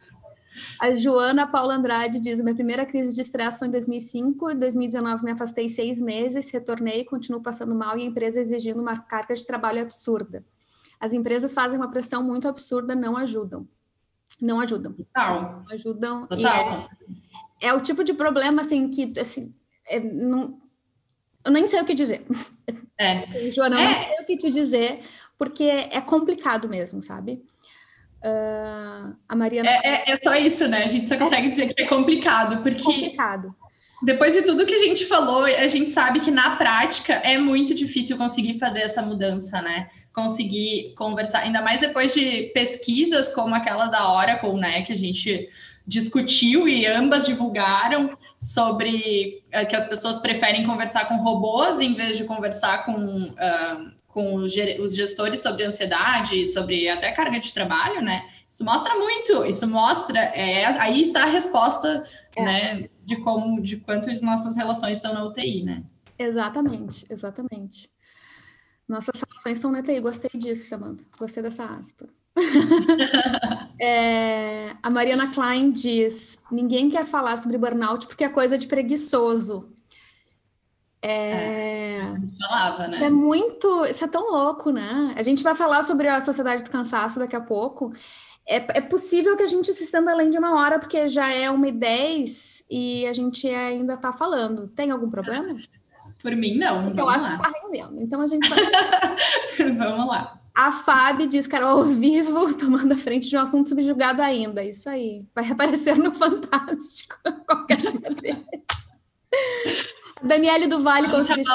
A Joana Paula Andrade diz: minha primeira crise de estresse foi em 2005, em 2019 me afastei seis meses, retornei, continuo passando mal e a empresa exigindo uma carga de trabalho absurda. As empresas fazem uma pressão muito absurda, não ajudam. Não ajudam. Total. Não ajudam. Total. É, é, o tipo de problema assim que assim, é, não, eu nem sei o que dizer. É. Joana, eu é. não sei o que te dizer, porque é complicado mesmo, sabe? Uh, a Mariana. É, é, é, só isso, né? A gente só consegue dizer que é complicado, porque. Complicado. Depois de tudo que a gente falou, a gente sabe que na prática é muito difícil conseguir fazer essa mudança, né? Conseguir conversar, ainda mais depois de pesquisas como aquela da Oracle, né? Que a gente discutiu e ambas divulgaram sobre uh, que as pessoas preferem conversar com robôs em vez de conversar com, uh, com os gestores sobre ansiedade, sobre até carga de trabalho, né? Isso mostra muito, isso mostra, é, aí está a resposta, é. né, de como, de quanto as nossas relações estão na UTI, né? Exatamente, exatamente. Nossas relações estão na TI. Gostei disso, Samanta. Gostei dessa aspa. é, a Mariana Klein diz: ninguém quer falar sobre burnout porque é coisa de preguiçoso. É, é falava, né? É muito. Isso é tão louco, né? A gente vai falar sobre a sociedade do cansaço daqui a pouco. É, é possível que a gente se estenda além de uma hora, porque já é uma e dez e a gente ainda está falando. Tem algum problema? Por mim, não. Eu acho lá. que tá rendendo. Então a gente vai. vamos lá. A Fábio diz que era ao vivo, tomando a frente de um assunto subjugado ainda. Isso aí. Vai aparecer no Fantástico qualquer dia dele. Daniele do Vale conseguiu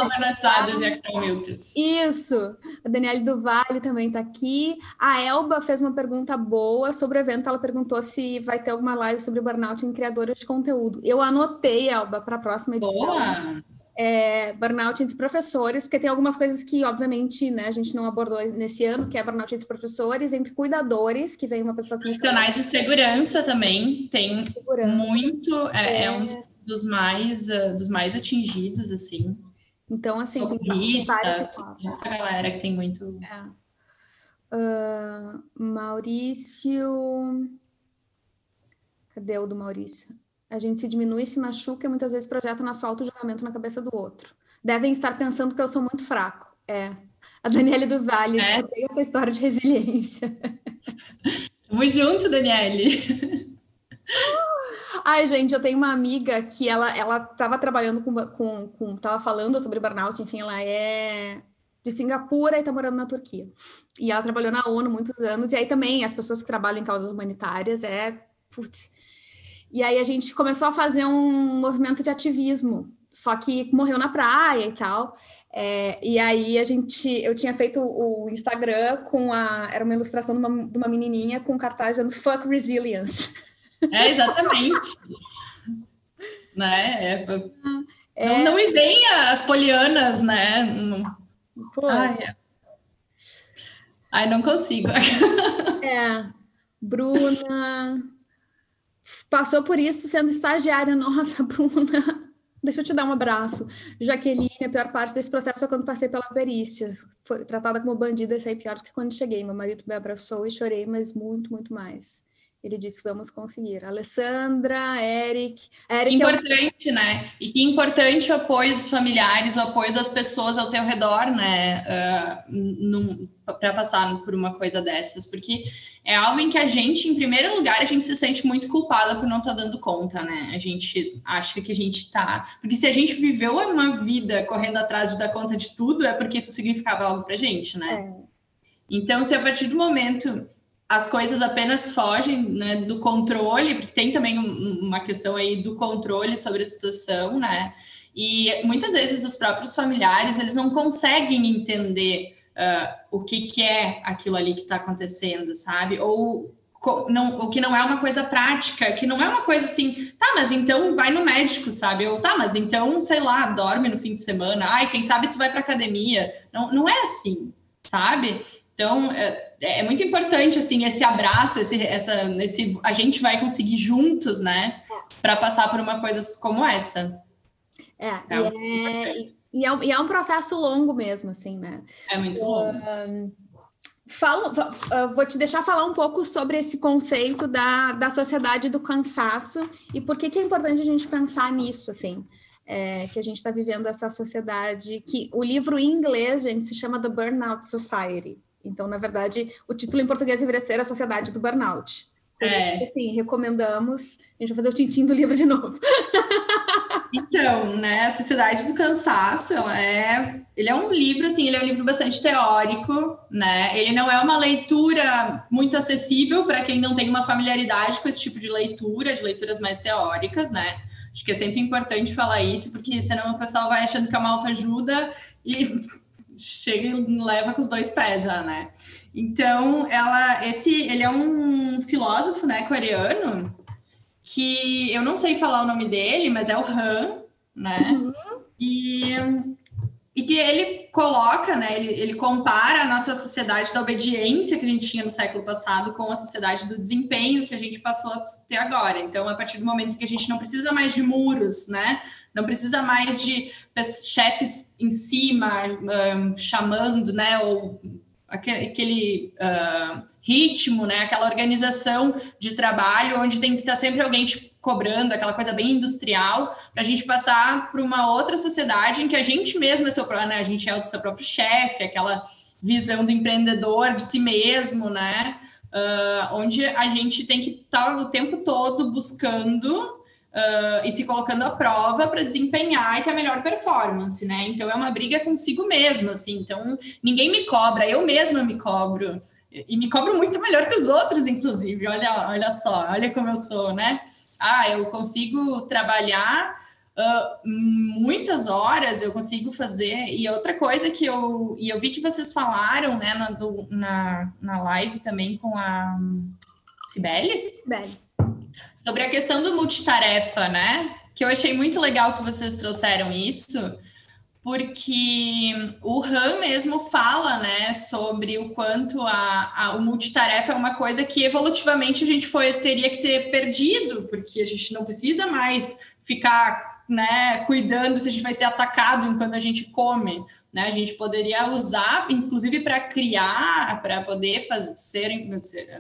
Isso. A Daniele do Vale também está aqui. A Elba fez uma pergunta boa sobre o evento. Ela perguntou se vai ter alguma live sobre burnout em criadoras de conteúdo. Eu anotei, Elba, para a próxima edição. Boa é, burnout entre professores, porque tem algumas coisas que, obviamente, né, a gente não abordou nesse ano, que é burnout entre professores, entre cuidadores, que vem uma pessoa que... Profissionais de segurança também, tem segurança. muito, é, é, é, um dos mais, uh, dos mais atingidos, assim. Então, assim, Socorrista, essa galera que tem muito... Uh, Maurício... Cadê o do Maurício? A gente se diminui, se machuca e muitas vezes projeta nosso auto-julgamento na cabeça do outro. Devem estar pensando que eu sou muito fraco. É. A Daniele do Vale é. tem essa história de resiliência. Tamo junto, Daniele. Ai, gente, eu tenho uma amiga que ela ela estava trabalhando com, com, com tava falando sobre burnout, enfim, ela é de Singapura e está morando na Turquia. E ela trabalhou na ONU muitos anos, e aí também as pessoas que trabalham em causas humanitárias é, putz, e aí a gente começou a fazer um movimento de ativismo, só que morreu na praia e tal. É, e aí a gente, eu tinha feito o Instagram com a, era uma ilustração de uma, de uma menininha com cartaz dizendo "Fuck Resilience". É exatamente. né? É, é... Não, não me venha as polianas, né? Pô. Ai, é. Ai, não consigo. É, Bruna passou por isso sendo estagiária. Nossa, Bruna, deixa eu te dar um abraço. Jaqueline, a pior parte desse processo foi quando passei pela perícia. Foi tratada como bandida e saí pior do que quando cheguei. Meu marido me abraçou e chorei, mas muito, muito mais. Ele disse: vamos conseguir. Alessandra, Eric. Eric importante, é o... né? E que importante o apoio dos familiares, o apoio das pessoas ao teu redor, né? Uh, para passar por uma coisa dessas, porque é algo em que a gente, em primeiro lugar, a gente se sente muito culpada por não estar tá dando conta, né? A gente acha que a gente tá. Porque se a gente viveu uma vida correndo atrás de dar conta de tudo, é porque isso significava algo pra gente, né? É. Então, se a partir do momento as coisas apenas fogem né, do controle, porque tem também um, uma questão aí do controle sobre a situação, né? E muitas vezes os próprios familiares eles não conseguem entender uh, o que, que é aquilo ali que está acontecendo, sabe? Ou não, o que não é uma coisa prática, que não é uma coisa assim, tá, mas então vai no médico, sabe? Ou tá, mas então, sei lá, dorme no fim de semana, ai, quem sabe tu vai para academia. Não, não é assim, sabe? Então, é, é, muito importante, assim, esse abraço, esse, essa, esse, a gente vai conseguir juntos, né, para passar por uma coisa como essa. É, é, e, é e, é, e, é, um processo longo mesmo, assim, né? É muito longo. Uh, falo, vou te deixar falar um pouco sobre esse conceito da, da sociedade do cansaço e por que, que é importante a gente pensar nisso, assim. É, que a gente está vivendo essa sociedade que o livro em inglês, gente, se chama The Burnout Society. Então, na verdade, o título em português deveria ser A Sociedade do Burnout. É. Sim, recomendamos. A gente vai fazer o tintim do livro de novo. Então, né, a Sociedade do Cansaço, é, ele é um livro, assim, ele é um livro bastante teórico, né? Ele não é uma leitura muito acessível para quem não tem uma familiaridade com esse tipo de leitura, de leituras mais teóricas, né? Acho que é sempre importante falar isso, porque senão o pessoal vai achando que é uma autoajuda e chega e leva com os dois pés já, né? Então, ela, esse, ele é um filósofo, né, coreano, que eu não sei falar o nome dele, mas é o Han, né? Uhum. E e que ele coloca, né, ele, ele compara a nossa sociedade da obediência que a gente tinha no século passado com a sociedade do desempenho que a gente passou a ter agora. Então, a partir do momento que a gente não precisa mais de muros, né, não precisa mais de chefes em cima um, chamando, né, ou aquele uh, ritmo, né, aquela organização de trabalho onde tem que estar sempre alguém te cobrando, aquela coisa bem industrial, para a gente passar para uma outra sociedade em que a gente mesmo é seu, né, a gente é o seu próprio chefe, aquela visão do empreendedor de si mesmo, né, uh, onde a gente tem que estar o tempo todo buscando Uh, e se colocando à prova para desempenhar e ter a melhor performance, né? Então é uma briga consigo mesmo, assim. Então ninguém me cobra, eu mesma me cobro e me cobro muito melhor que os outros, inclusive. Olha, olha só, olha como eu sou, né? Ah, eu consigo trabalhar uh, muitas horas, eu consigo fazer. E outra coisa que eu e eu vi que vocês falaram, né, na, do, na, na live também com a Cibele. Bele sobre a questão do multitarefa, né? Que eu achei muito legal que vocês trouxeram isso, porque o Han mesmo fala, né, sobre o quanto a, a, o multitarefa é uma coisa que evolutivamente a gente foi teria que ter perdido, porque a gente não precisa mais ficar né, cuidando se a gente vai ser atacado enquanto a gente come. Né? A gente poderia usar, inclusive, para criar, para poder fazer,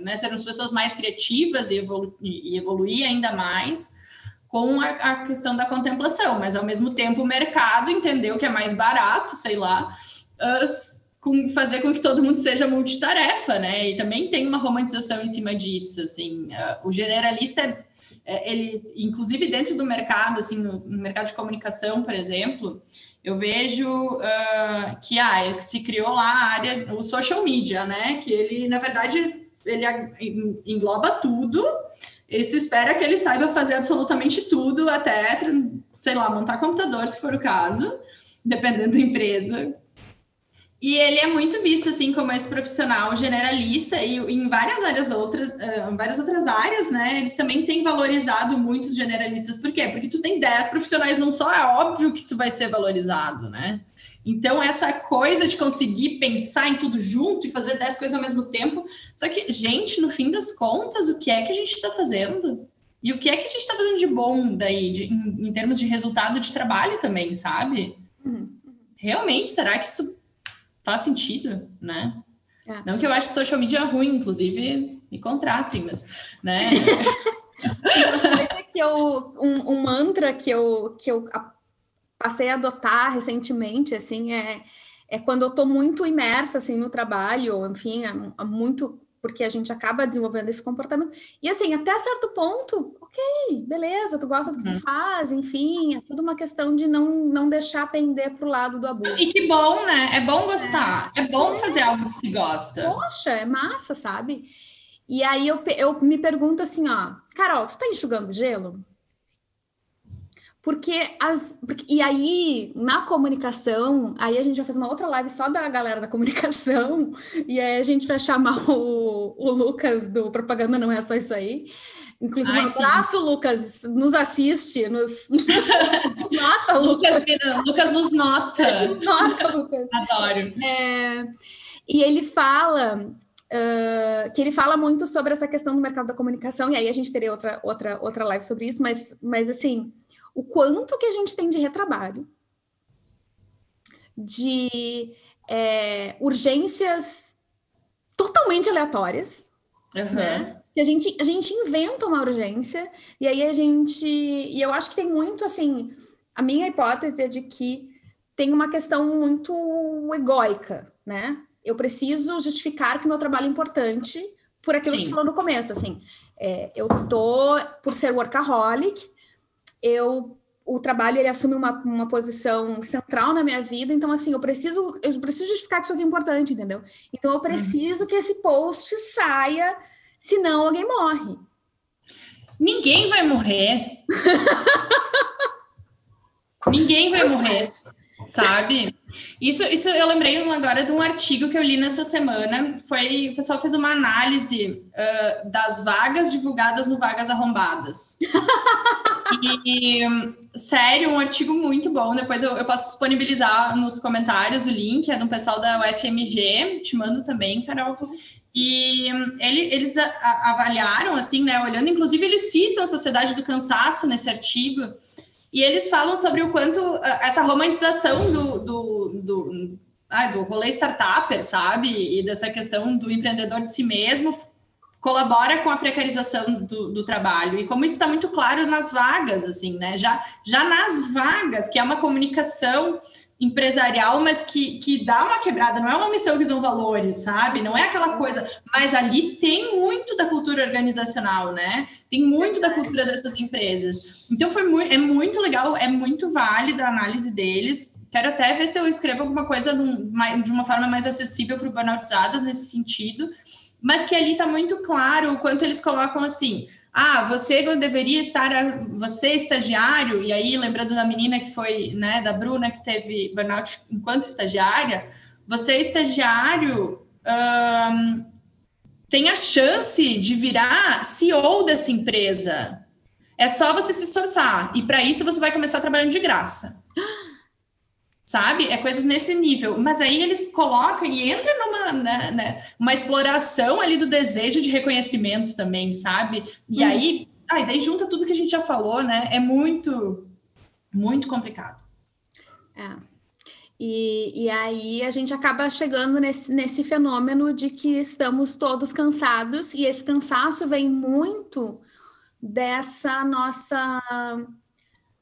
né, sermos pessoas mais criativas e, evolu e evoluir ainda mais com a, a, questão da contemplação, mas ao mesmo tempo o mercado entendeu que é mais barato, sei lá, uh, com, fazer com que todo mundo seja multitarefa, né? E também tem uma romantização em cima disso, assim, uh, o generalista é é, ele, inclusive dentro do mercado, assim, no, no mercado de comunicação, por exemplo, eu vejo uh, que ah, se criou lá a área, o social media, né? Que ele, na verdade, ele engloba tudo. Ele se espera que ele saiba fazer absolutamente tudo, até, sei lá, montar computador, se for o caso, dependendo da empresa. E ele é muito visto assim como esse profissional generalista e em várias áreas outras, em várias outras áreas, né? Eles também têm valorizado muito os generalistas. Por quê? Porque tu tem 10 profissionais não só, é óbvio que isso vai ser valorizado, né? Então, essa coisa de conseguir pensar em tudo junto e fazer 10 coisas ao mesmo tempo. Só que, gente, no fim das contas, o que é que a gente está fazendo? E o que é que a gente está fazendo de bom daí, de, em, em, termos de resultado de trabalho também, sabe? Uhum. Realmente, será que isso faz sentido, né? É. Não que eu acho social media ruim, inclusive me contratem, mas, né? Uma coisa que eu, um, um, mantra que eu, que eu passei a adotar recentemente, assim, é, é quando eu estou muito imersa, assim, no trabalho, enfim, é, é muito porque a gente acaba desenvolvendo esse comportamento. E assim, até certo ponto, ok, beleza, tu gosta do que tu uhum. faz, enfim, é tudo uma questão de não, não deixar pender para o lado do abuso. E que bom, né? É bom gostar, é, é bom fazer algo que se gosta. Poxa, é massa, sabe? E aí eu, eu me pergunto assim, ó, Carol, tu tá enxugando gelo? Porque as. Porque, e aí, na comunicação, aí a gente vai fazer uma outra live só da galera da comunicação, e aí a gente vai chamar o, o Lucas do Propaganda Não É Só Isso Aí. Inclusive, Ai, um abraço, sim. Lucas. Nos assiste, nos, nos nota, Lucas. Lucas, Lucas nos nota. Nos nota, Lucas. Adoro. É, e ele fala Uh, que ele fala muito sobre essa questão do mercado da comunicação, e aí a gente teria outra, outra, outra live sobre isso, mas, mas assim, o quanto que a gente tem de retrabalho, de é, urgências totalmente aleatórias, uhum. né? Que a gente, a gente inventa uma urgência, e aí a gente. E eu acho que tem muito assim. A minha hipótese é de que tem uma questão muito egóica, né? Eu preciso justificar que meu trabalho é importante por aquilo Sim. que falou no começo, assim. É, eu tô, por ser workaholic, eu o trabalho ele assume uma, uma posição central na minha vida, então assim, eu preciso eu preciso justificar que isso aqui é importante, entendeu? Então eu preciso uhum. que esse post saia, senão alguém morre. Ninguém vai morrer. Ninguém vai morrer. Sabe? Isso, isso eu lembrei agora de um artigo que eu li nessa semana. Foi o pessoal fez uma análise uh, das vagas divulgadas no Vagas Arrombadas. e, sério, um artigo muito bom. Depois eu, eu, posso disponibilizar nos comentários o link, é do pessoal da UFMG. Te mando também, Carol. E ele, eles avaliaram, assim, né? Olhando, inclusive, eles citam a Sociedade do Cansaço nesse artigo e eles falam sobre o quanto ah, essa romantização do, do, do, ah, do rolê startupper, sabe? E dessa questão do empreendedor de si mesmo colabora com a precarização do, do trabalho. E como isso está muito claro nas vagas, assim, né? Já, já nas vagas, que é uma comunicação empresarial, mas que, que dá uma quebrada, não é uma missão visão valores, sabe? Não é aquela coisa, mas ali tem muito da cultura organizacional, né? Tem muito da cultura dessas empresas. Então foi muito, é muito legal, é muito válida a análise deles. Quero até ver se eu escrevo alguma coisa de uma forma mais acessível para o burnoutizadas nesse sentido, mas que ali está muito claro o quanto eles colocam assim ah, você deveria estar, você estagiário, e aí lembrando da menina que foi, né, da Bruna, que teve burnout enquanto estagiária, você estagiário um, tem a chance de virar CEO dessa empresa. É só você se esforçar, e para isso você vai começar trabalhando de graça sabe? É coisas nesse nível. Mas aí eles colocam e entra numa né, né, uma exploração ali do desejo de reconhecimento também, sabe? E hum. aí, aí, daí junta tudo que a gente já falou, né? É muito, muito complicado. É. E, e aí a gente acaba chegando nesse, nesse fenômeno de que estamos todos cansados, e esse cansaço vem muito dessa nossa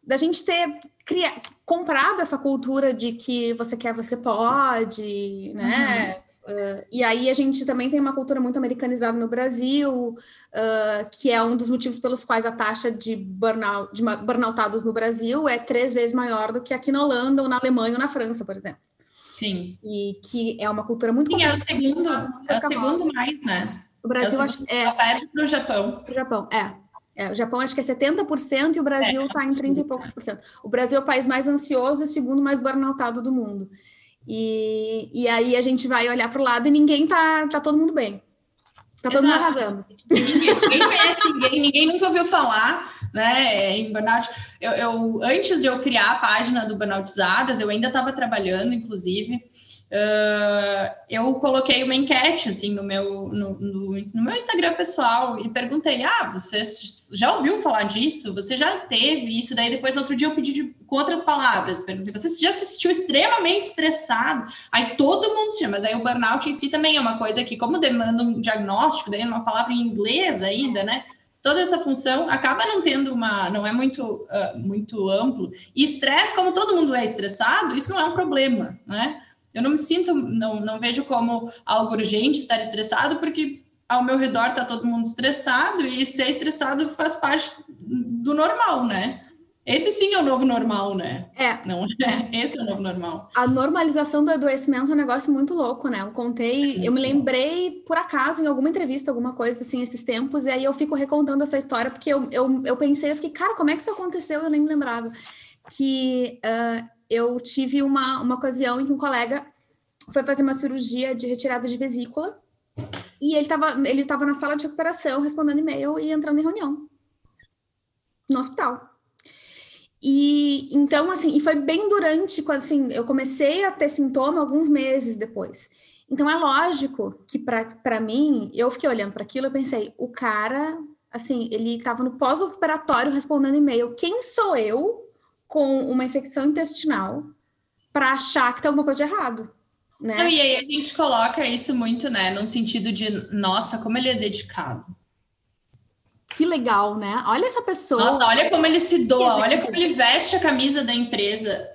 da gente ter criar, comprado essa cultura de que você quer, você pode, né? Uhum. Uh, e aí a gente também tem uma cultura muito americanizada no Brasil, uh, que é um dos motivos pelos quais a taxa de burnout, de burnoutados no Brasil é três vezes maior do que aqui na Holanda ou na Alemanha ou na França, por exemplo. Sim. E que é uma cultura muito Sim, é o segundo, é o segundo mais, né? O Brasil é o acho, é, perde para o Japão. Para o Japão, é. É, o Japão acho que é 70% e o Brasil está é, em 30 e poucos por cento. O Brasil é o país mais ansioso e o segundo mais burnoutado do mundo. E, e aí a gente vai olhar para o lado e ninguém tá, tá todo mundo bem. Tá todo Exato. mundo arrasando. Ninguém, ninguém conhece ninguém, ninguém nunca ouviu falar né, em burnout. Eu, eu, antes de eu criar a página do Burnoutizadas, eu ainda estava trabalhando, inclusive, Uh, eu coloquei uma enquete assim no meu no, no, no, meu Instagram pessoal e perguntei: ah, você já ouviu falar disso? Você já teve isso? Daí depois outro dia eu pedi de, com outras palavras, perguntei: você já se sentiu extremamente estressado? Aí todo mundo se chama, mas aí o burnout em si também é uma coisa que, como demanda um diagnóstico, daí é uma palavra em inglês ainda, né? Toda essa função acaba não tendo uma, não é muito, uh, muito amplo. E estresse, como todo mundo é estressado, isso não é um problema, né? Eu não me sinto, não, não vejo como algo urgente estar estressado, porque ao meu redor está todo mundo estressado e ser estressado faz parte do normal, né? Esse sim é o novo normal, né? É. Não, é. Esse é o novo normal. A normalização do adoecimento é um negócio muito louco, né? Eu contei, é eu me lembrei por acaso em alguma entrevista, alguma coisa assim, esses tempos, e aí eu fico recontando essa história, porque eu, eu, eu pensei, eu fiquei, cara, como é que isso aconteceu? Eu nem me lembrava. Que uh, eu tive uma, uma ocasião em que um colega foi fazer uma cirurgia de retirada de vesícula e ele estava ele tava na sala de recuperação respondendo e-mail e entrando em reunião no hospital. E então, assim, e foi bem durante, quando assim, eu comecei a ter sintoma alguns meses depois. Então é lógico que para mim, eu fiquei olhando para aquilo e pensei, o cara, assim, ele estava no pós-operatório respondendo e-mail. Quem sou eu com uma infecção intestinal para achar que tem alguma coisa de errado. Né? Não, e aí a gente coloca isso muito, né, num sentido de, nossa, como ele é dedicado. Que legal, né? Olha essa pessoa. Nossa, olha como ele se doa, olha como ele veste a camisa da empresa.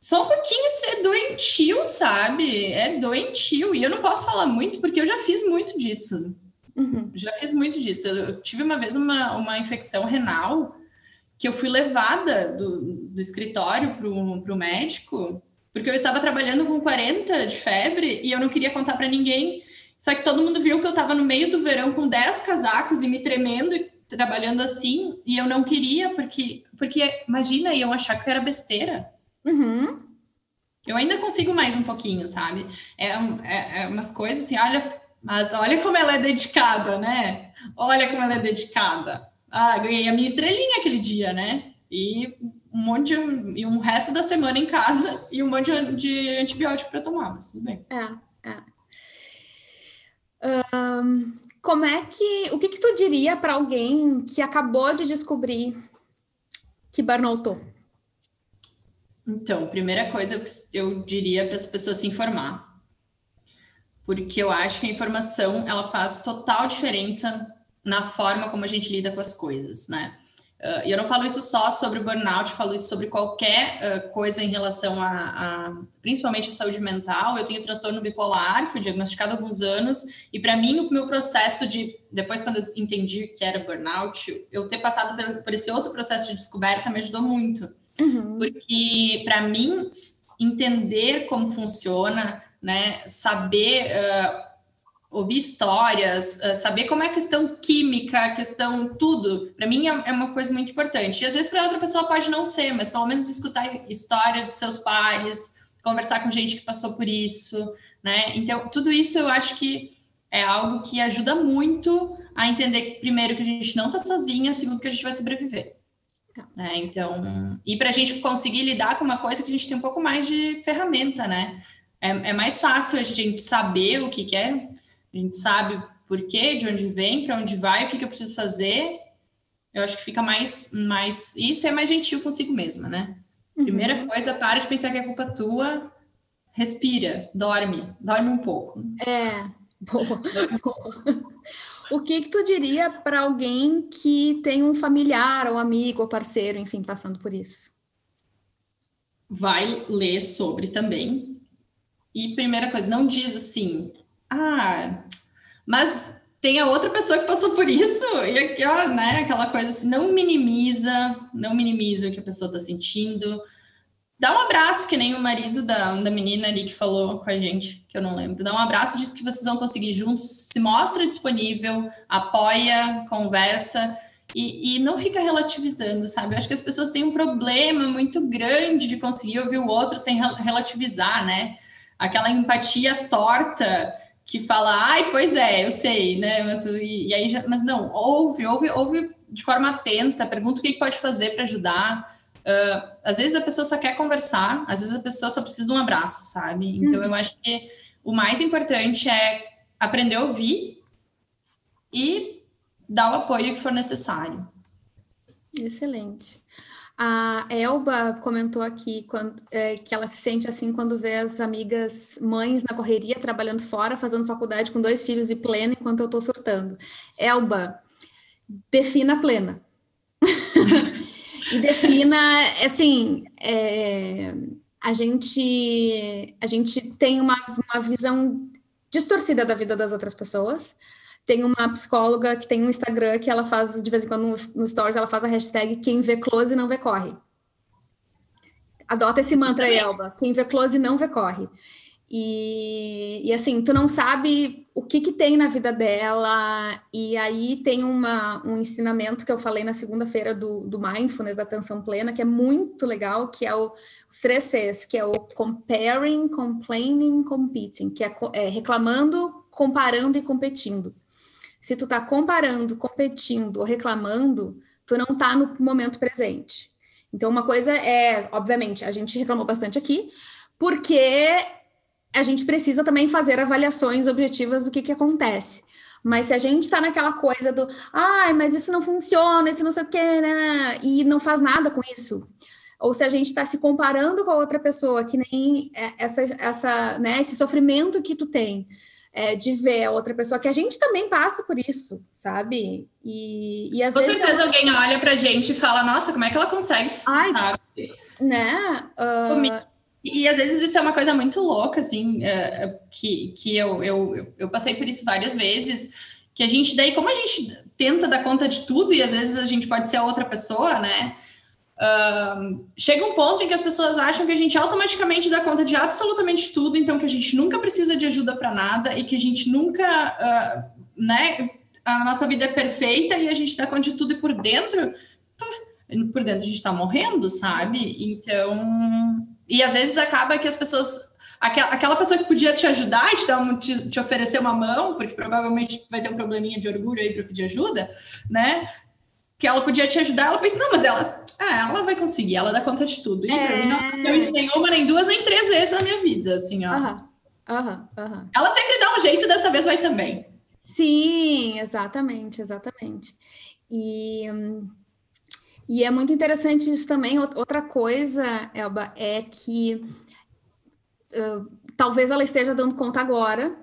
Só um pouquinho é doentio, sabe? É doentio. E eu não posso falar muito, porque eu já fiz muito disso. Uhum. Já fiz muito disso. Eu tive uma vez uma, uma infecção renal que eu fui levada do, do escritório para o médico, porque eu estava trabalhando com 40 de febre e eu não queria contar para ninguém. Só que todo mundo viu que eu estava no meio do verão com 10 casacos e me tremendo e trabalhando assim, e eu não queria, porque, porque imagina, iam achar que eu era besteira. Uhum. Eu ainda consigo mais um pouquinho, sabe? É, é, é umas coisas assim, olha, mas olha como ela é dedicada, né? Olha como ela é dedicada. Ah, ganhei a minha estrelinha aquele dia, né? E um monte de, e um resto da semana em casa e um monte de, antibiótico para tomar, mas tudo bem. É, é. Um, como é que. O que, que tu diria para alguém que acabou de descobrir que burnoutou? Então, primeira coisa eu diria para as pessoas se informar. Porque eu acho que a informação ela faz total diferença na forma como a gente lida com as coisas, né? Uh, e eu não falo isso só sobre o burnout, falo isso sobre qualquer uh, coisa em relação a, a, principalmente a saúde mental. Eu tenho transtorno bipolar, fui diagnosticado há alguns anos, e para mim o meu processo de, depois quando eu entendi que era burnout, eu ter passado por, por esse outro processo de descoberta me ajudou muito. Uhum. Porque para mim entender como funciona, né, saber uh, ouvir histórias, uh, saber como é a questão química, a questão tudo, para mim é, é, uma coisa muito importante. E às vezes para outra pessoa pode não ser, mas pelo menos escutar história dos seus pares, conversar com gente que passou por isso, né? Então, tudo isso eu acho que é algo que ajuda muito a entender que, primeiro, que a gente não está sozinha, segundo, que a gente vai sobreviver. Né? Então, e para a gente conseguir lidar com uma coisa que a gente tem um pouco mais de ferramenta, né? É, é mais fácil a gente saber o que, que é a gente sabe por quê, de onde vem, para onde vai, o que, que eu preciso fazer. Eu acho que fica mais, mais. Isso é mais gentil consigo mesma, né? Uhum. Primeira coisa, para de pensar que é culpa tua, respira, dorme, dorme um pouco. É, boa. o que, que tu diria para alguém que tem um familiar, ou amigo, ou parceiro, enfim, passando por isso? Vai ler sobre também. E primeira coisa, não diz assim, ah, mas tem a outra pessoa que passou por isso, e aqui, ó, né, aquela coisa assim, não minimiza, não minimiza o que a pessoa está sentindo. Dá um abraço, que nem o marido da, da menina ali que falou com a gente, que eu não lembro. Dá um abraço, diz que vocês vão conseguir juntos, se mostra disponível, apoia, conversa e, e não fica relativizando, sabe? Eu acho que as pessoas têm um problema muito grande de conseguir ouvir o outro sem relativizar, né? Aquela empatia torta que fala, ai, pois é, eu sei, né? Mas, e, e aí já, mas não, ouve, ouve, ouve de forma atenta, pergunta o que pode fazer para ajudar. Uh, às vezes a pessoa só quer conversar, às vezes a pessoa só precisa de um abraço, sabe? Então uhum. eu acho que o mais importante é aprender a ouvir e dar o apoio que for necessário. Excelente. A Elba comentou aqui quando, é, que ela se sente assim quando vê as amigas mães na correria, trabalhando fora, fazendo faculdade com dois filhos e plena, enquanto eu estou surtando. Elba, defina plena. e defina, assim, é, a, gente, a gente tem uma, uma visão distorcida da vida das outras pessoas. Tem uma psicóloga que tem um Instagram que ela faz, de vez em quando, no, Stories, ela faz a hashtag quem vê close não vê corre. Adota esse mantra aí, Elba. Quem vê close não vê corre. E, e, assim, tu não sabe o que, que tem na vida dela, e aí tem uma, um ensinamento que eu falei na segunda-feira do, do Mindfulness, da atenção plena, que é muito legal, que é o, os três Cs, que é o comparing, complaining, competing, que é, é reclamando, comparando e competindo. Se tu tá comparando, competindo ou reclamando, tu não tá no momento presente. Então, uma coisa é, obviamente, a gente reclamou bastante aqui, porque a gente precisa também fazer avaliações objetivas do que, que acontece. Mas se a gente está naquela coisa do, ai, mas isso não funciona, isso não sei o quê, né, e não faz nada com isso, ou se a gente está se comparando com a outra pessoa, que nem é, essa, essa, né, esse sofrimento que tu tem, é, de ver a outra pessoa, que a gente também passa por isso, sabe? E, e às Com vezes. certeza alguém olha pra gente e fala, nossa, como é que ela consegue, Ai, sabe? Né? Uh... E, às vezes isso é uma coisa muito louca, assim, uh, que, que eu, eu, eu passei por isso várias vezes, que a gente, daí, como a gente tenta dar conta de tudo, e às vezes a gente pode ser outra pessoa, né? Chega um ponto em que as pessoas acham que a gente automaticamente dá conta de absolutamente tudo, então que a gente nunca precisa de ajuda para nada e que a gente nunca, uh, né, a nossa vida é perfeita e a gente dá conta de tudo e por dentro, por dentro a gente está morrendo, sabe? Então, E às vezes acaba que as pessoas aquela, pessoa que podia te ajudar, te, dar um, te, te, oferecer uma mão, porque provavelmente vai ter um probleminha de orgulho aí para pedir ajuda, né? Que ela podia te ajudar, ela pensa, não, mas ela, ah, ela vai conseguir, ela dá conta de tudo. E é... não deu isso nenhuma, nem duas, nem três vezes na minha vida, assim, ó. Ela sempre dá um jeito, dessa vez vai também. Sim, exatamente, exatamente. E, e é muito interessante isso também. Outra coisa, Elba, é que uh, talvez ela esteja dando conta agora,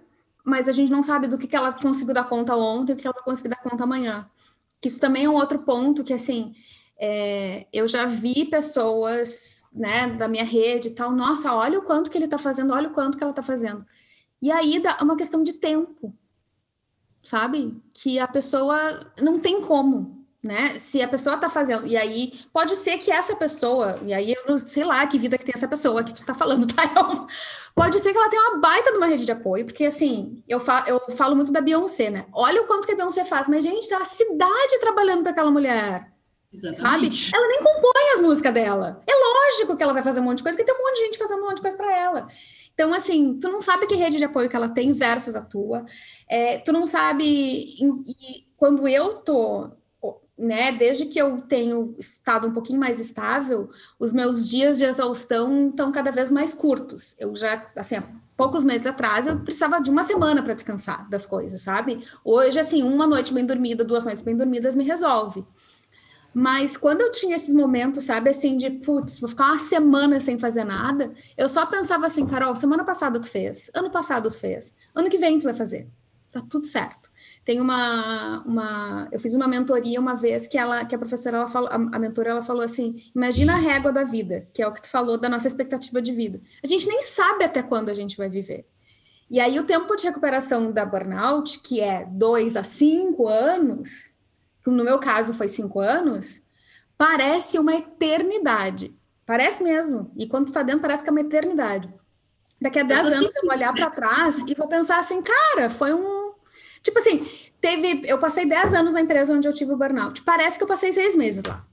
mas a gente não sabe do que, que ela conseguiu dar conta ontem e o que ela vai conseguir dar conta amanhã. Que isso também é um outro ponto que, assim, é, eu já vi pessoas, né, da minha rede e tal, nossa, olha o quanto que ele está fazendo, olha o quanto que ela está fazendo. E aí dá uma questão de tempo, sabe? Que a pessoa não tem como, né? Se a pessoa está fazendo, e aí pode ser que essa pessoa, e aí eu não sei lá que vida que tem essa pessoa que tu está falando, tá? Eu, pode ser que ela tenha uma baita de uma rede de apoio, porque assim, eu, fa eu falo muito da Beyoncé, né? Olha o quanto que a Beyoncé faz, mas gente, tá a cidade trabalhando para aquela mulher. Exatamente. Sabe? Ela nem compõe as músicas dela. É lógico que ela vai fazer um monte de coisa, porque tem um monte de gente fazendo um monte de coisa para ela. Então, assim, tu não sabe que rede de apoio que ela tem versus a tua. É, tu não sabe. E, quando eu tô, né, desde que eu tenho estado um pouquinho mais estável, os meus dias de exaustão estão cada vez mais curtos. Eu já, assim, há poucos meses atrás, eu precisava de uma semana para descansar das coisas, sabe? Hoje, assim, uma noite bem dormida, duas noites bem dormidas me resolve. Mas quando eu tinha esses momentos, sabe, assim, de putz, vou ficar uma semana sem fazer nada, eu só pensava assim, Carol, semana passada tu fez, ano passado tu fez, ano que vem tu vai fazer. Tá tudo certo. Tem uma, uma eu fiz uma mentoria uma vez que ela que a professora ela falou, a, a mentora ela falou assim: "Imagina a régua da vida", que é o que tu falou da nossa expectativa de vida. A gente nem sabe até quando a gente vai viver. E aí o tempo de recuperação da burnout, que é dois a cinco anos, no meu caso foi cinco anos, parece uma eternidade. Parece mesmo. E quando tu tá dentro, parece que é uma eternidade. Daqui a dez anos eu vou olhar para trás e vou pensar assim, cara, foi um. Tipo assim, teve. Eu passei dez anos na empresa onde eu tive o burnout. Parece que eu passei seis meses lá.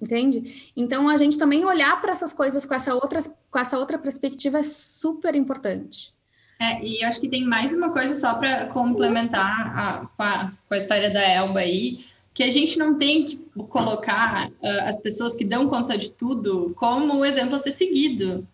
Entende? Então a gente também olhar para essas coisas com essa outra, com essa outra perspectiva é super importante. É, e acho que tem mais uma coisa só para complementar a, com, a, com a história da Elba aí, que a gente não tem que colocar uh, as pessoas que dão conta de tudo como o exemplo a ser seguido.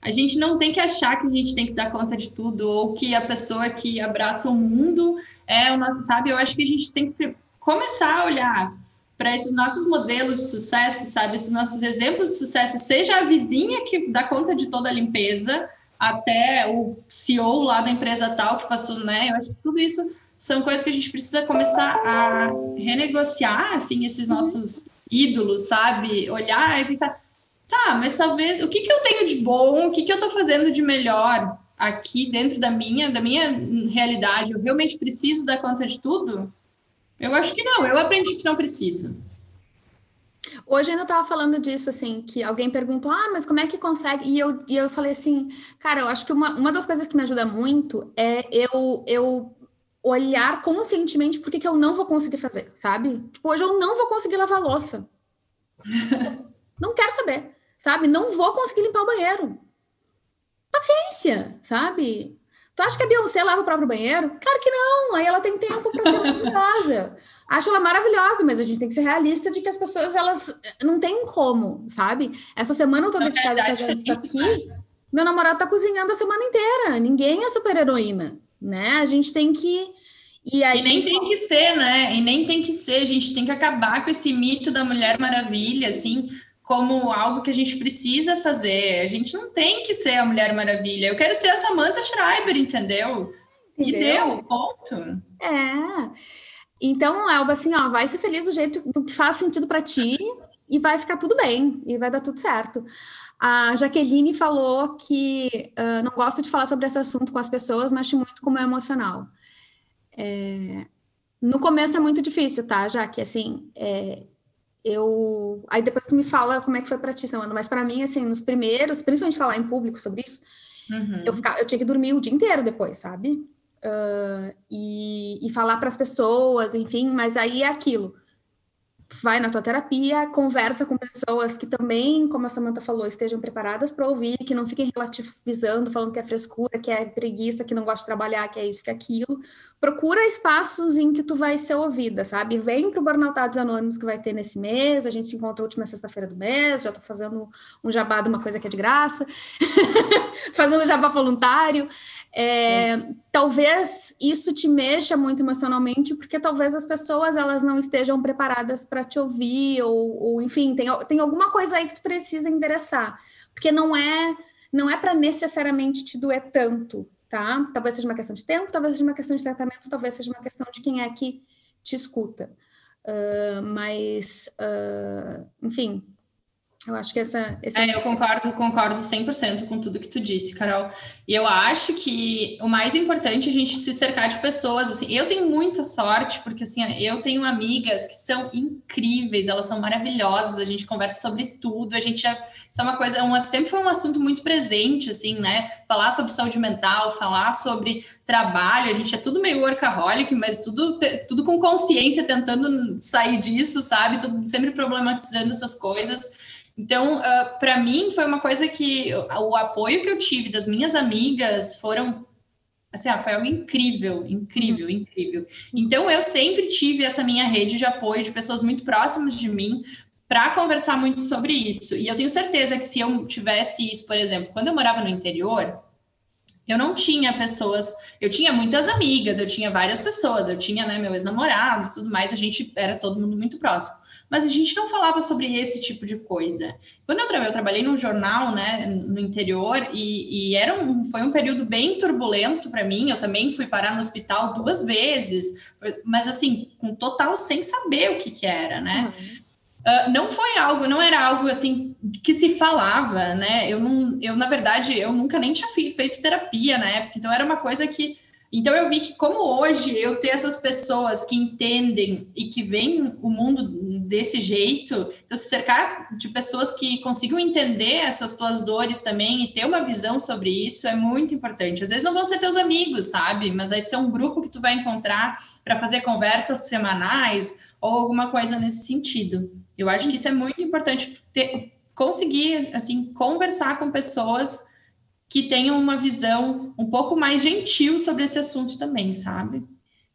A gente não tem que achar que a gente tem que dar conta de tudo ou que a pessoa que abraça o mundo é o nosso, sabe? Eu acho que a gente tem que começar a olhar para esses nossos modelos de sucesso, sabe? Esses nossos exemplos de sucesso, seja a vizinha que dá conta de toda a limpeza, até o CEO lá da empresa tal que passou, né? Eu acho que tudo isso são coisas que a gente precisa começar a renegociar, assim, esses nossos ídolos, sabe? Olhar e pensar, tá, mas talvez, o que, que eu tenho de bom, o que, que eu estou fazendo de melhor aqui dentro da minha, da minha realidade? Eu realmente preciso dar conta de tudo? Eu acho que não, eu aprendi que não preciso. Hoje ainda estava falando disso, assim, que alguém perguntou, ah, mas como é que consegue? E eu, e eu falei assim, cara, eu acho que uma, uma das coisas que me ajuda muito é eu, eu olhar conscientemente por que eu não vou conseguir fazer, sabe? Tipo, hoje eu não vou conseguir lavar louça. não quero saber, sabe? Não vou conseguir limpar o banheiro. Paciência, sabe? Tu acha que a Beyoncé lava o próprio banheiro? Claro que não. Aí ela tem tempo para ser maravilhosa. Acho ela maravilhosa, mas a gente tem que ser realista de que as pessoas, elas não tem como, sabe? Essa semana eu tô dedicada a fazer isso aqui. Meu namorado tá cozinhando a semana inteira. Ninguém é super heroína né? A gente tem que. E, aí... e nem tem que ser, né? E nem tem que ser, a gente tem que acabar com esse mito da Mulher Maravilha, assim, como algo que a gente precisa fazer. A gente não tem que ser a Mulher Maravilha. Eu quero ser a Samantha Schreiber, entendeu? entendeu? E deu, ponto. É. Então, Elba, assim, ó, vai ser feliz do jeito do que faz sentido para ti e vai ficar tudo bem e vai dar tudo certo. A Jaqueline falou que uh, não gosta de falar sobre esse assunto com as pessoas, mexe muito com o meu emocional. É, no começo é muito difícil, tá, Jaque? Assim, é, eu. Aí depois tu me fala como é que foi para ti, Samanta, mas para mim, assim, nos primeiros, principalmente falar em público sobre isso, uhum. eu, ficava, eu tinha que dormir o dia inteiro depois, sabe? Uh, e, e falar para as pessoas, enfim, mas aí é aquilo vai na tua terapia, conversa com pessoas que também, como a Samantha falou, estejam preparadas para ouvir, que não fiquem relativizando, falando que é frescura, que é preguiça, que não gosta de trabalhar, que é isso, que é aquilo. Procura espaços em que tu vai ser ouvida, sabe? Vem para o Burnoutados Anônimos que vai ter nesse mês, a gente se encontra última sexta-feira do mês, já estou fazendo um jabá de uma coisa que é de graça, fazendo jabá voluntário. É, talvez isso te mexa muito emocionalmente, porque talvez as pessoas elas não estejam preparadas para te ouvir, ou, ou, enfim, tem, tem alguma coisa aí que tu precisa endereçar, porque não é não é para necessariamente te doer tanto, tá? Talvez seja uma questão de tempo, talvez seja uma questão de tratamento, talvez seja uma questão de quem é que te escuta. Uh, mas, uh, enfim, eu acho que essa. Esse... É, eu concordo, concordo 100% com tudo que tu disse, Carol. E eu acho que o mais importante é a gente se cercar de pessoas. Assim, eu tenho muita sorte, porque assim, eu tenho amigas que são incríveis, elas são maravilhosas, a gente conversa sobre tudo, a gente já. Isso é uma coisa, uma, sempre foi um assunto muito presente, assim, né? Falar sobre saúde mental, falar sobre trabalho, a gente é tudo meio workaholic, mas tudo, tudo com consciência, tentando sair disso, sabe? Tudo, sempre problematizando essas coisas. Então, uh, ah, para mim, foi uma coisa que o apoio que eu tive das minhas amigas foram. Assim, ah, foi algo incrível, incrível, uhum. incrível. Então, eu sempre tive essa minha rede de apoio de pessoas muito próximas de mim para conversar muito sobre isso. E eu tenho certeza que se eu tivesse isso, por exemplo, quando eu morava no interior, eu não tinha pessoas, eu tinha muitas amigas, eu tinha várias pessoas, eu tinha né, meu ex-namorado, tudo mais, a gente era todo mundo muito próximo mas a gente não falava sobre esse tipo de coisa. Quando eu, tra eu trabalhei num jornal, né, no interior, e, e era um, foi um período bem turbulento para mim. Eu também fui parar no hospital duas vezes, mas assim, com total sem saber o que, que era, né? Uhum. Uh, não foi algo, não era algo assim que se falava, né? Eu não, eu na verdade, eu nunca nem tinha feito terapia na época, então era uma coisa que então eu vi que como hoje eu ter essas pessoas que entendem e que veem o mundo desse jeito, então se cercar de pessoas que consigam entender essas tuas dores também e ter uma visão sobre isso é muito importante. Às vezes não vão ser teus amigos, sabe? Mas aí ser um grupo que tu vai encontrar para fazer conversas semanais ou alguma coisa nesse sentido. Eu acho que isso é muito importante ter, conseguir assim conversar com pessoas que tenham uma visão um pouco mais gentil sobre esse assunto também, sabe?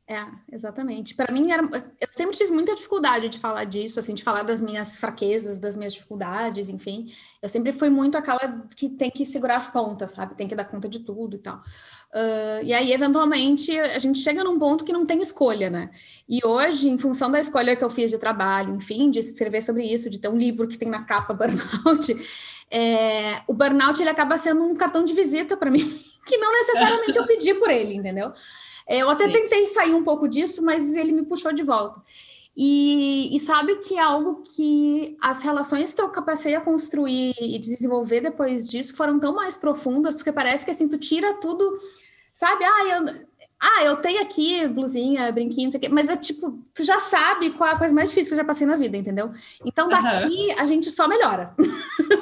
É, exatamente. Para mim, era, eu sempre tive muita dificuldade de falar disso, assim, de falar das minhas fraquezas, das minhas dificuldades, enfim. Eu sempre fui muito aquela que tem que segurar as pontas, sabe? Tem que dar conta de tudo e tal. Uh, e aí, eventualmente, a gente chega num ponto que não tem escolha, né? E hoje, em função da escolha que eu fiz de trabalho, enfim, de escrever sobre isso, de ter um livro que tem na capa burnout, é, o burnout ele acaba sendo um cartão de visita para mim, que não necessariamente eu pedi por ele, entendeu? É, eu até Sim. tentei sair um pouco disso, mas ele me puxou de volta. E, e, sabe que é algo que as relações que eu passei a construir e desenvolver depois disso foram tão mais profundas, porque parece que assim, tu tira tudo, sabe? Ah, eu, ah, eu tenho aqui blusinha, brinquinho, mas é tipo, tu já sabe qual é a coisa mais difícil que eu já passei na vida, entendeu? Então daqui uhum. a gente só melhora.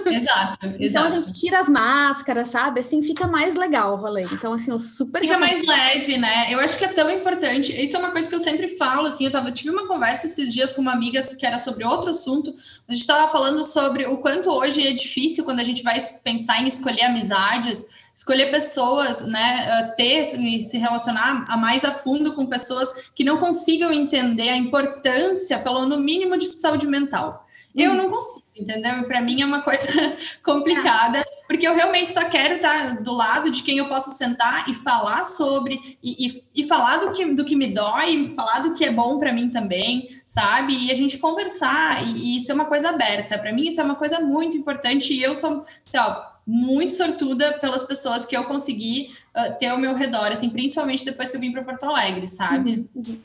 Exato, exato. Então a gente tira as máscaras, sabe? Assim fica mais legal o rolê. Então, assim, eu super. Fica mais leve, né? Eu acho que é tão importante. Isso é uma coisa que eu sempre falo, assim. Eu tava, tive uma conversa esses dias com uma amiga que era sobre outro assunto. A gente estava falando sobre o quanto hoje é difícil quando a gente vai pensar em escolher amizades escolher pessoas, né, ter se relacionar a mais a fundo com pessoas que não consigam entender a importância, pelo no mínimo, de saúde mental. Eu uhum. não consigo, entendeu? Para mim é uma coisa complicada, porque eu realmente só quero estar do lado de quem eu possa sentar e falar sobre, e, e, e falar do que, do que me dói, falar do que é bom para mim também, sabe? E a gente conversar e, e ser uma coisa aberta. Para mim, isso é uma coisa muito importante. E eu sou, sei lá, muito sortuda pelas pessoas que eu consegui uh, ter ao meu redor, assim, principalmente depois que eu vim para Porto Alegre, sabe? Uhum, uhum.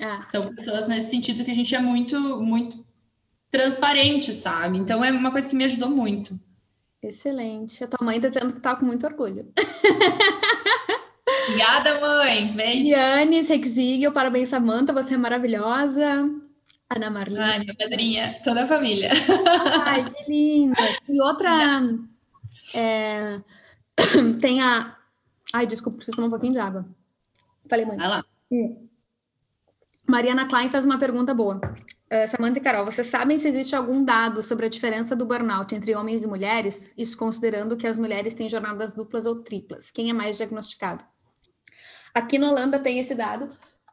Ah. São pessoas nesse sentido que a gente é muito, muito transparente, sabe? Então é uma coisa que me ajudou muito. Excelente. A tua mãe tá dizendo que tá com muito orgulho. Obrigada, mãe. Beijo. Yanis, Rexigel, parabéns, Samanta, você é maravilhosa. Ana Marlene. Ai, minha padrinha, toda a família. Ai, que linda. E outra, é... Tem a. Ai, desculpa, preciso tomar um pouquinho de água. Falei, mãe. Vai lá. Hum. Mariana Klein faz uma pergunta boa. uh, Samantha e Carol, vocês sabem se existe algum dado sobre a diferença do burnout entre homens e mulheres? Isso considerando que as mulheres têm jornadas duplas ou triplas. Quem é mais diagnosticado? Aqui na Holanda tem esse dado.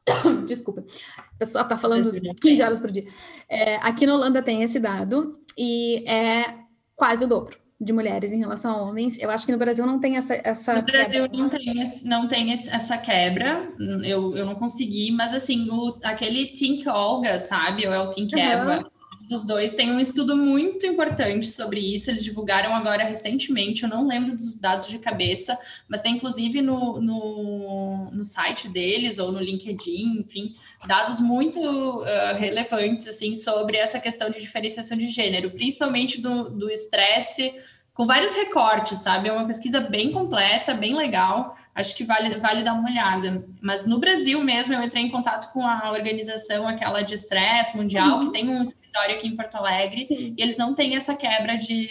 Desculpa, a pessoa está falando 15 horas por dia. É, aqui na Holanda tem esse dado e é quase o dobro de mulheres em relação a homens. Eu acho que no Brasil não tem essa. essa no Brasil quebra. não tem, esse, não tem esse, essa quebra, eu, eu não consegui, mas assim, o, aquele Think Olga, sabe? Ou é o Think uhum. Eva dos dois tem um estudo muito importante sobre isso. Eles divulgaram agora recentemente, eu não lembro dos dados de cabeça, mas tem inclusive no, no, no site deles ou no LinkedIn, enfim, dados muito uh, relevantes assim sobre essa questão de diferenciação de gênero, principalmente do estresse, com vários recortes, sabe? É uma pesquisa bem completa, bem legal acho que vale, vale dar uma olhada. Mas no Brasil mesmo, eu entrei em contato com a organização, aquela de estresse mundial, uhum. que tem um escritório aqui em Porto Alegre, Sim. e eles não têm essa quebra de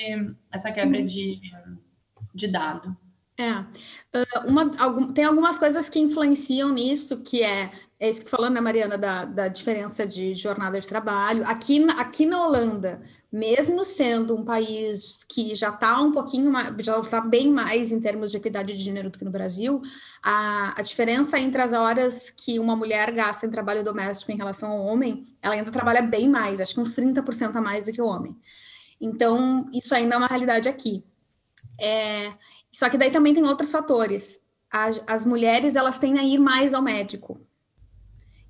essa quebra uhum. de, de dado. É, uh, uma, algum, tem algumas coisas que influenciam nisso, que é, é isso que tu falando, né, Mariana, da, da diferença de jornada de trabalho. Aqui, aqui na Holanda, mesmo sendo um país que já está um pouquinho mais, já está bem mais em termos de equidade de gênero do que no Brasil, a, a diferença entre as horas que uma mulher gasta em trabalho doméstico em relação ao homem, ela ainda trabalha bem mais, acho que uns 30% a mais do que o homem. Então, isso ainda é uma realidade aqui. É, só que daí também tem outros fatores. As mulheres, elas têm a ir mais ao médico.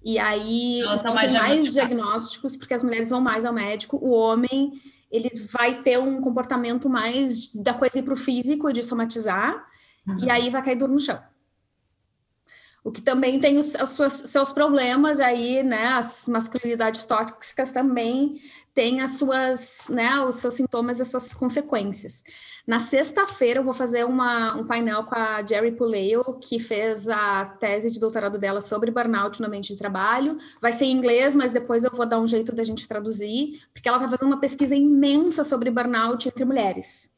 E aí, Elas então, mais tem mais diagnósticos, porque as mulheres vão mais ao médico. O homem, ele vai ter um comportamento mais da coisa ir para o físico, de somatizar, uhum. e aí vai cair duro no chão. O que também tem os, os seus, seus problemas aí, né? As masculinidades tóxicas também têm as suas, né? Os seus sintomas, as suas consequências. Na sexta-feira eu vou fazer uma, um painel com a Jerry Puleo, que fez a tese de doutorado dela sobre burnout no ambiente de trabalho. Vai ser em inglês, mas depois eu vou dar um jeito da gente traduzir, porque ela está fazendo uma pesquisa imensa sobre burnout entre mulheres.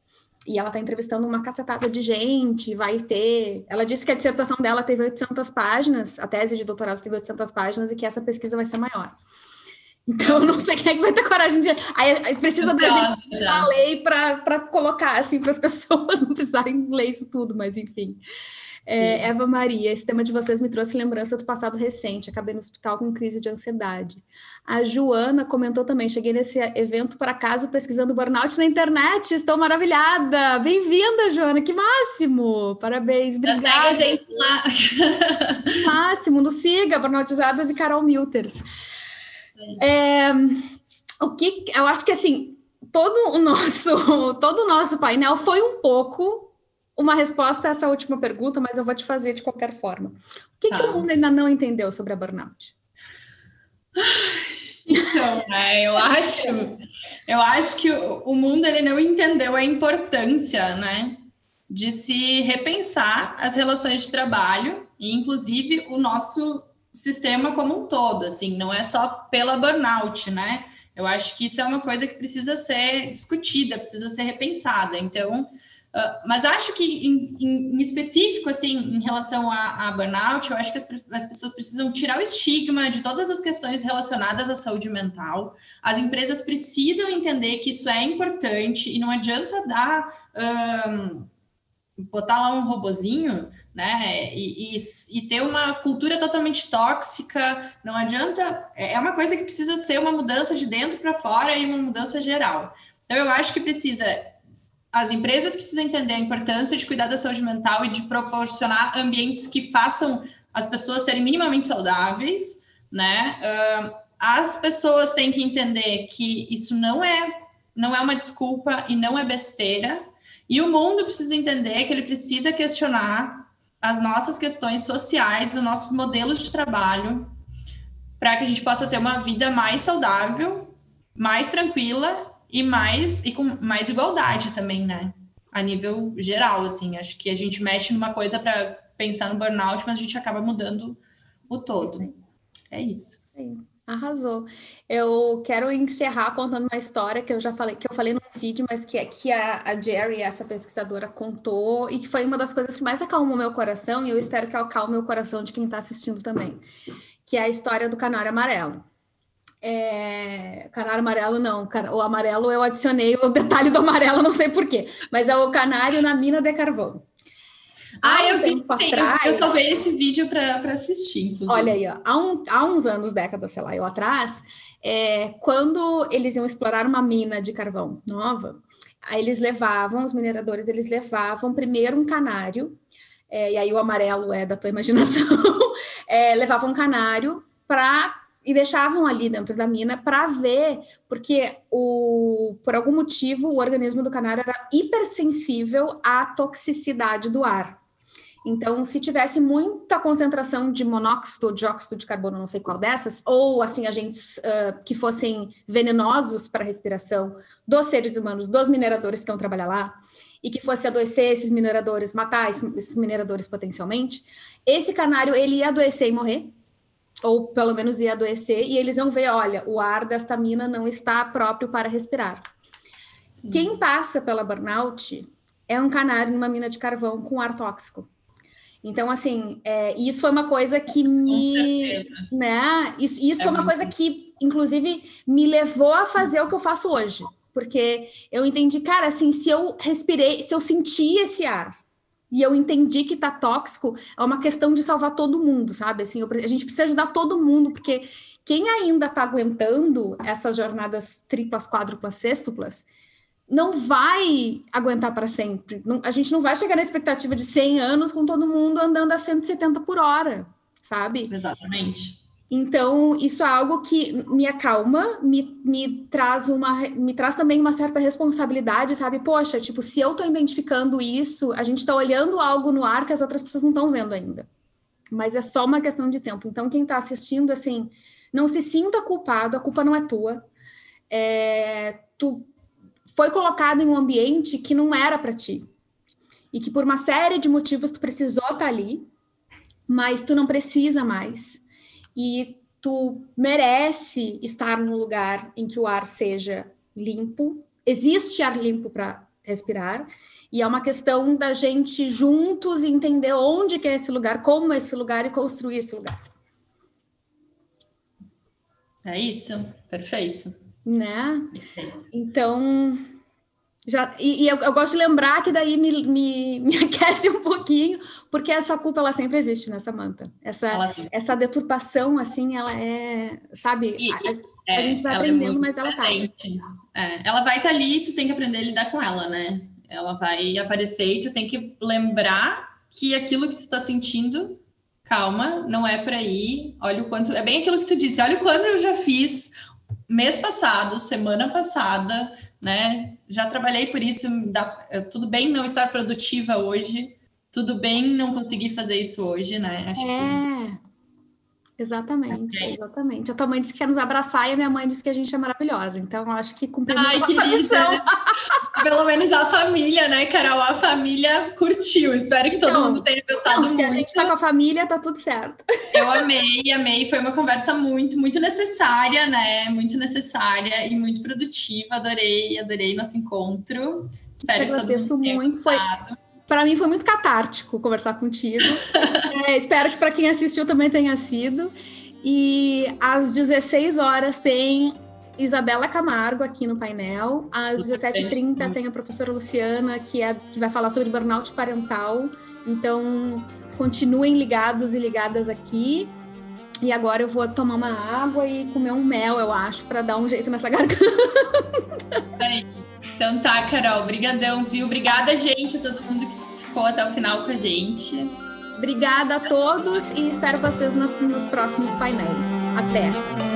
E ela está entrevistando uma cacetada de gente, vai ter... Ela disse que a dissertação dela teve 800 páginas, a tese de doutorado teve 800 páginas, e que essa pesquisa vai ser maior. Então, não sei quem é que vai ter coragem de. Aí precisa da gente a lei para colocar assim para as pessoas não precisarem ler isso tudo, mas enfim. É, Eva Maria, esse tema de vocês me trouxe lembrança do passado recente. Acabei no hospital com crise de ansiedade. A Joana comentou também: cheguei nesse evento para casa pesquisando burnout na internet. Estou maravilhada. Bem-vinda, Joana. Que máximo. Parabéns. Obrigada. Segue a gente lá. máximo. Nos siga, Burnoutizadas e Carol Milters. É, o que eu acho que assim todo o nosso todo o nosso painel foi um pouco uma resposta a essa última pergunta, mas eu vou te fazer de qualquer forma. O que, tá. que o mundo ainda não entendeu sobre a burnout? Então, né, eu acho, eu acho que o mundo ele não entendeu a importância, né, de se repensar as relações de trabalho e, inclusive, o nosso sistema como um todo, assim, não é só pela burnout, né? Eu acho que isso é uma coisa que precisa ser discutida, precisa ser repensada. Então, uh, mas acho que em, em, específico, assim, em relação a, a burnout, eu acho que as, as, pessoas precisam tirar o estigma de todas as questões relacionadas à saúde mental. As empresas precisam entender que isso é importante e não adianta dar. Um, botar lá um robozinho, né, e, e, e, ter uma cultura totalmente tóxica, não adianta, é, é uma coisa que precisa ser uma mudança de dentro para fora e uma mudança geral. Então, eu acho que precisa, as empresas precisam entender a importância de cuidar da saúde mental e de proporcionar ambientes que façam as pessoas serem minimamente saudáveis, né, as pessoas têm que entender que isso não é, não é uma desculpa e não é besteira, e o mundo precisa entender que ele precisa questionar as nossas questões sociais, os nossos modelos de trabalho, para que a gente possa ter uma vida mais saudável, mais tranquila e mais e com mais igualdade também, né? A nível geral, assim, acho que a gente mexe numa coisa para pensar no burnout, mas a gente acaba mudando o todo. É isso. Sim. Arrasou. Eu quero encerrar contando uma história que eu já falei, que eu falei no vídeo, mas que, que a, a Jerry, essa pesquisadora, contou, e que foi uma das coisas que mais acalmou meu coração, e eu espero que acalme o coração de quem está assistindo também, que é a história do canário amarelo. É, canário amarelo não, o amarelo eu adicionei o detalhe do amarelo, não sei porquê, mas é o canário na mina de carvão. Ah, eu vi, atrás, eu só vi esse vídeo para assistir. Inclusive. Olha aí, ó, há, um, há uns anos, décadas, sei lá, eu atrás, é, quando eles iam explorar uma mina de carvão nova, aí eles levavam, os mineradores, eles levavam primeiro um canário, é, e aí o amarelo é da tua imaginação, é, levavam um canário para e deixavam ali dentro da mina para ver, porque o, por algum motivo o organismo do canário era hipersensível à toxicidade do ar. Então, se tivesse muita concentração de monóxido, dióxido de carbono, não sei qual dessas, ou assim agentes uh, que fossem venenosos para a respiração dos seres humanos, dos mineradores que vão trabalhar lá, e que fosse adoecer esses mineradores, matar esses mineradores potencialmente, esse canário ele ia adoecer e morrer, ou pelo menos ia adoecer, e eles vão ver, olha, o ar desta mina não está próprio para respirar. Sim. Quem passa pela burnout é um canário numa mina de carvão com ar tóxico. Então, assim, é, isso foi uma coisa que me. Né? Isso, isso é foi uma coisa que, inclusive, me levou a fazer o que eu faço hoje. Porque eu entendi, cara, assim, se eu respirei, se eu senti esse ar e eu entendi que tá tóxico, é uma questão de salvar todo mundo, sabe? Assim, eu, a gente precisa ajudar todo mundo, porque quem ainda tá aguentando essas jornadas triplas, quádruplas, sextuplas, não vai aguentar para sempre. Não, a gente não vai chegar na expectativa de 100 anos com todo mundo andando a 170 por hora, sabe? Exatamente. Então, isso é algo que me acalma, me, me, traz uma, me traz também uma certa responsabilidade, sabe? Poxa, tipo, se eu estou identificando isso, a gente está olhando algo no ar que as outras pessoas não estão vendo ainda. Mas é só uma questão de tempo. Então, quem está assistindo, assim, não se sinta culpado, a culpa não é tua. É, tu foi colocado em um ambiente que não era para ti. E que por uma série de motivos tu precisou estar tá ali, mas tu não precisa mais e tu merece estar num lugar em que o ar seja limpo. Existe ar limpo para respirar. E é uma questão da gente juntos entender onde que é esse lugar, como é esse lugar e construir esse lugar. É isso, perfeito. Né? Perfeito. Então, já, e, e eu, eu, gosto de lembrar que daí me, me, me, aquece um pouquinho, porque essa culpa ela sempre existe nessa manta. Essa, essa deturpação, assim, ela é, sabe, e, a, é, a, gente vai aprendendo, é mas ela tá. presente. tá. É, ela vai estar tá ali, tu tem que aprender a lidar com ela, né? Ela vai aparecer e tu tem que lembrar que aquilo que tu está sentindo, calma, não é para ir. Olha o quanto. É bem aquilo que tu disse, olha o quanto eu já fiz mês passado, semana passada né? Já trabalhei por isso, dá, tudo bem não estar produtiva hoje, tudo bem não conseguir fazer isso hoje, né? Acho é. Que... Exatamente, okay. exatamente. A tua mãe disse que quer nos abraçar e a minha mãe disse que a gente é maravilhosa. Então, acho que cumprimos Ai, a missão. Pelo menos a família, né, Carol? A família curtiu. Espero que todo então, mundo tenha gostado não, muito. Se a gente tá com a família, tá tudo certo. Eu amei, amei. Foi uma conversa muito, muito necessária, né? Muito necessária e muito produtiva. Adorei, adorei nosso encontro. Espero que todo mundo tenha muito. Foi para mim foi muito catártico conversar contigo. é, espero que para quem assistiu também tenha sido. E às 16 horas tem Isabela Camargo aqui no painel. Às 17h30 tem a professora Luciana, que, é, que vai falar sobre burnout parental. Então, continuem ligados e ligadas aqui. E agora eu vou tomar uma água e comer um mel, eu acho, para dar um jeito nessa garganta. Então tá, Carol, brigadão, viu? Obrigada, gente, a todo mundo que ficou até o final com a gente. Obrigada a todos e espero vocês nos, nos próximos painéis. Até!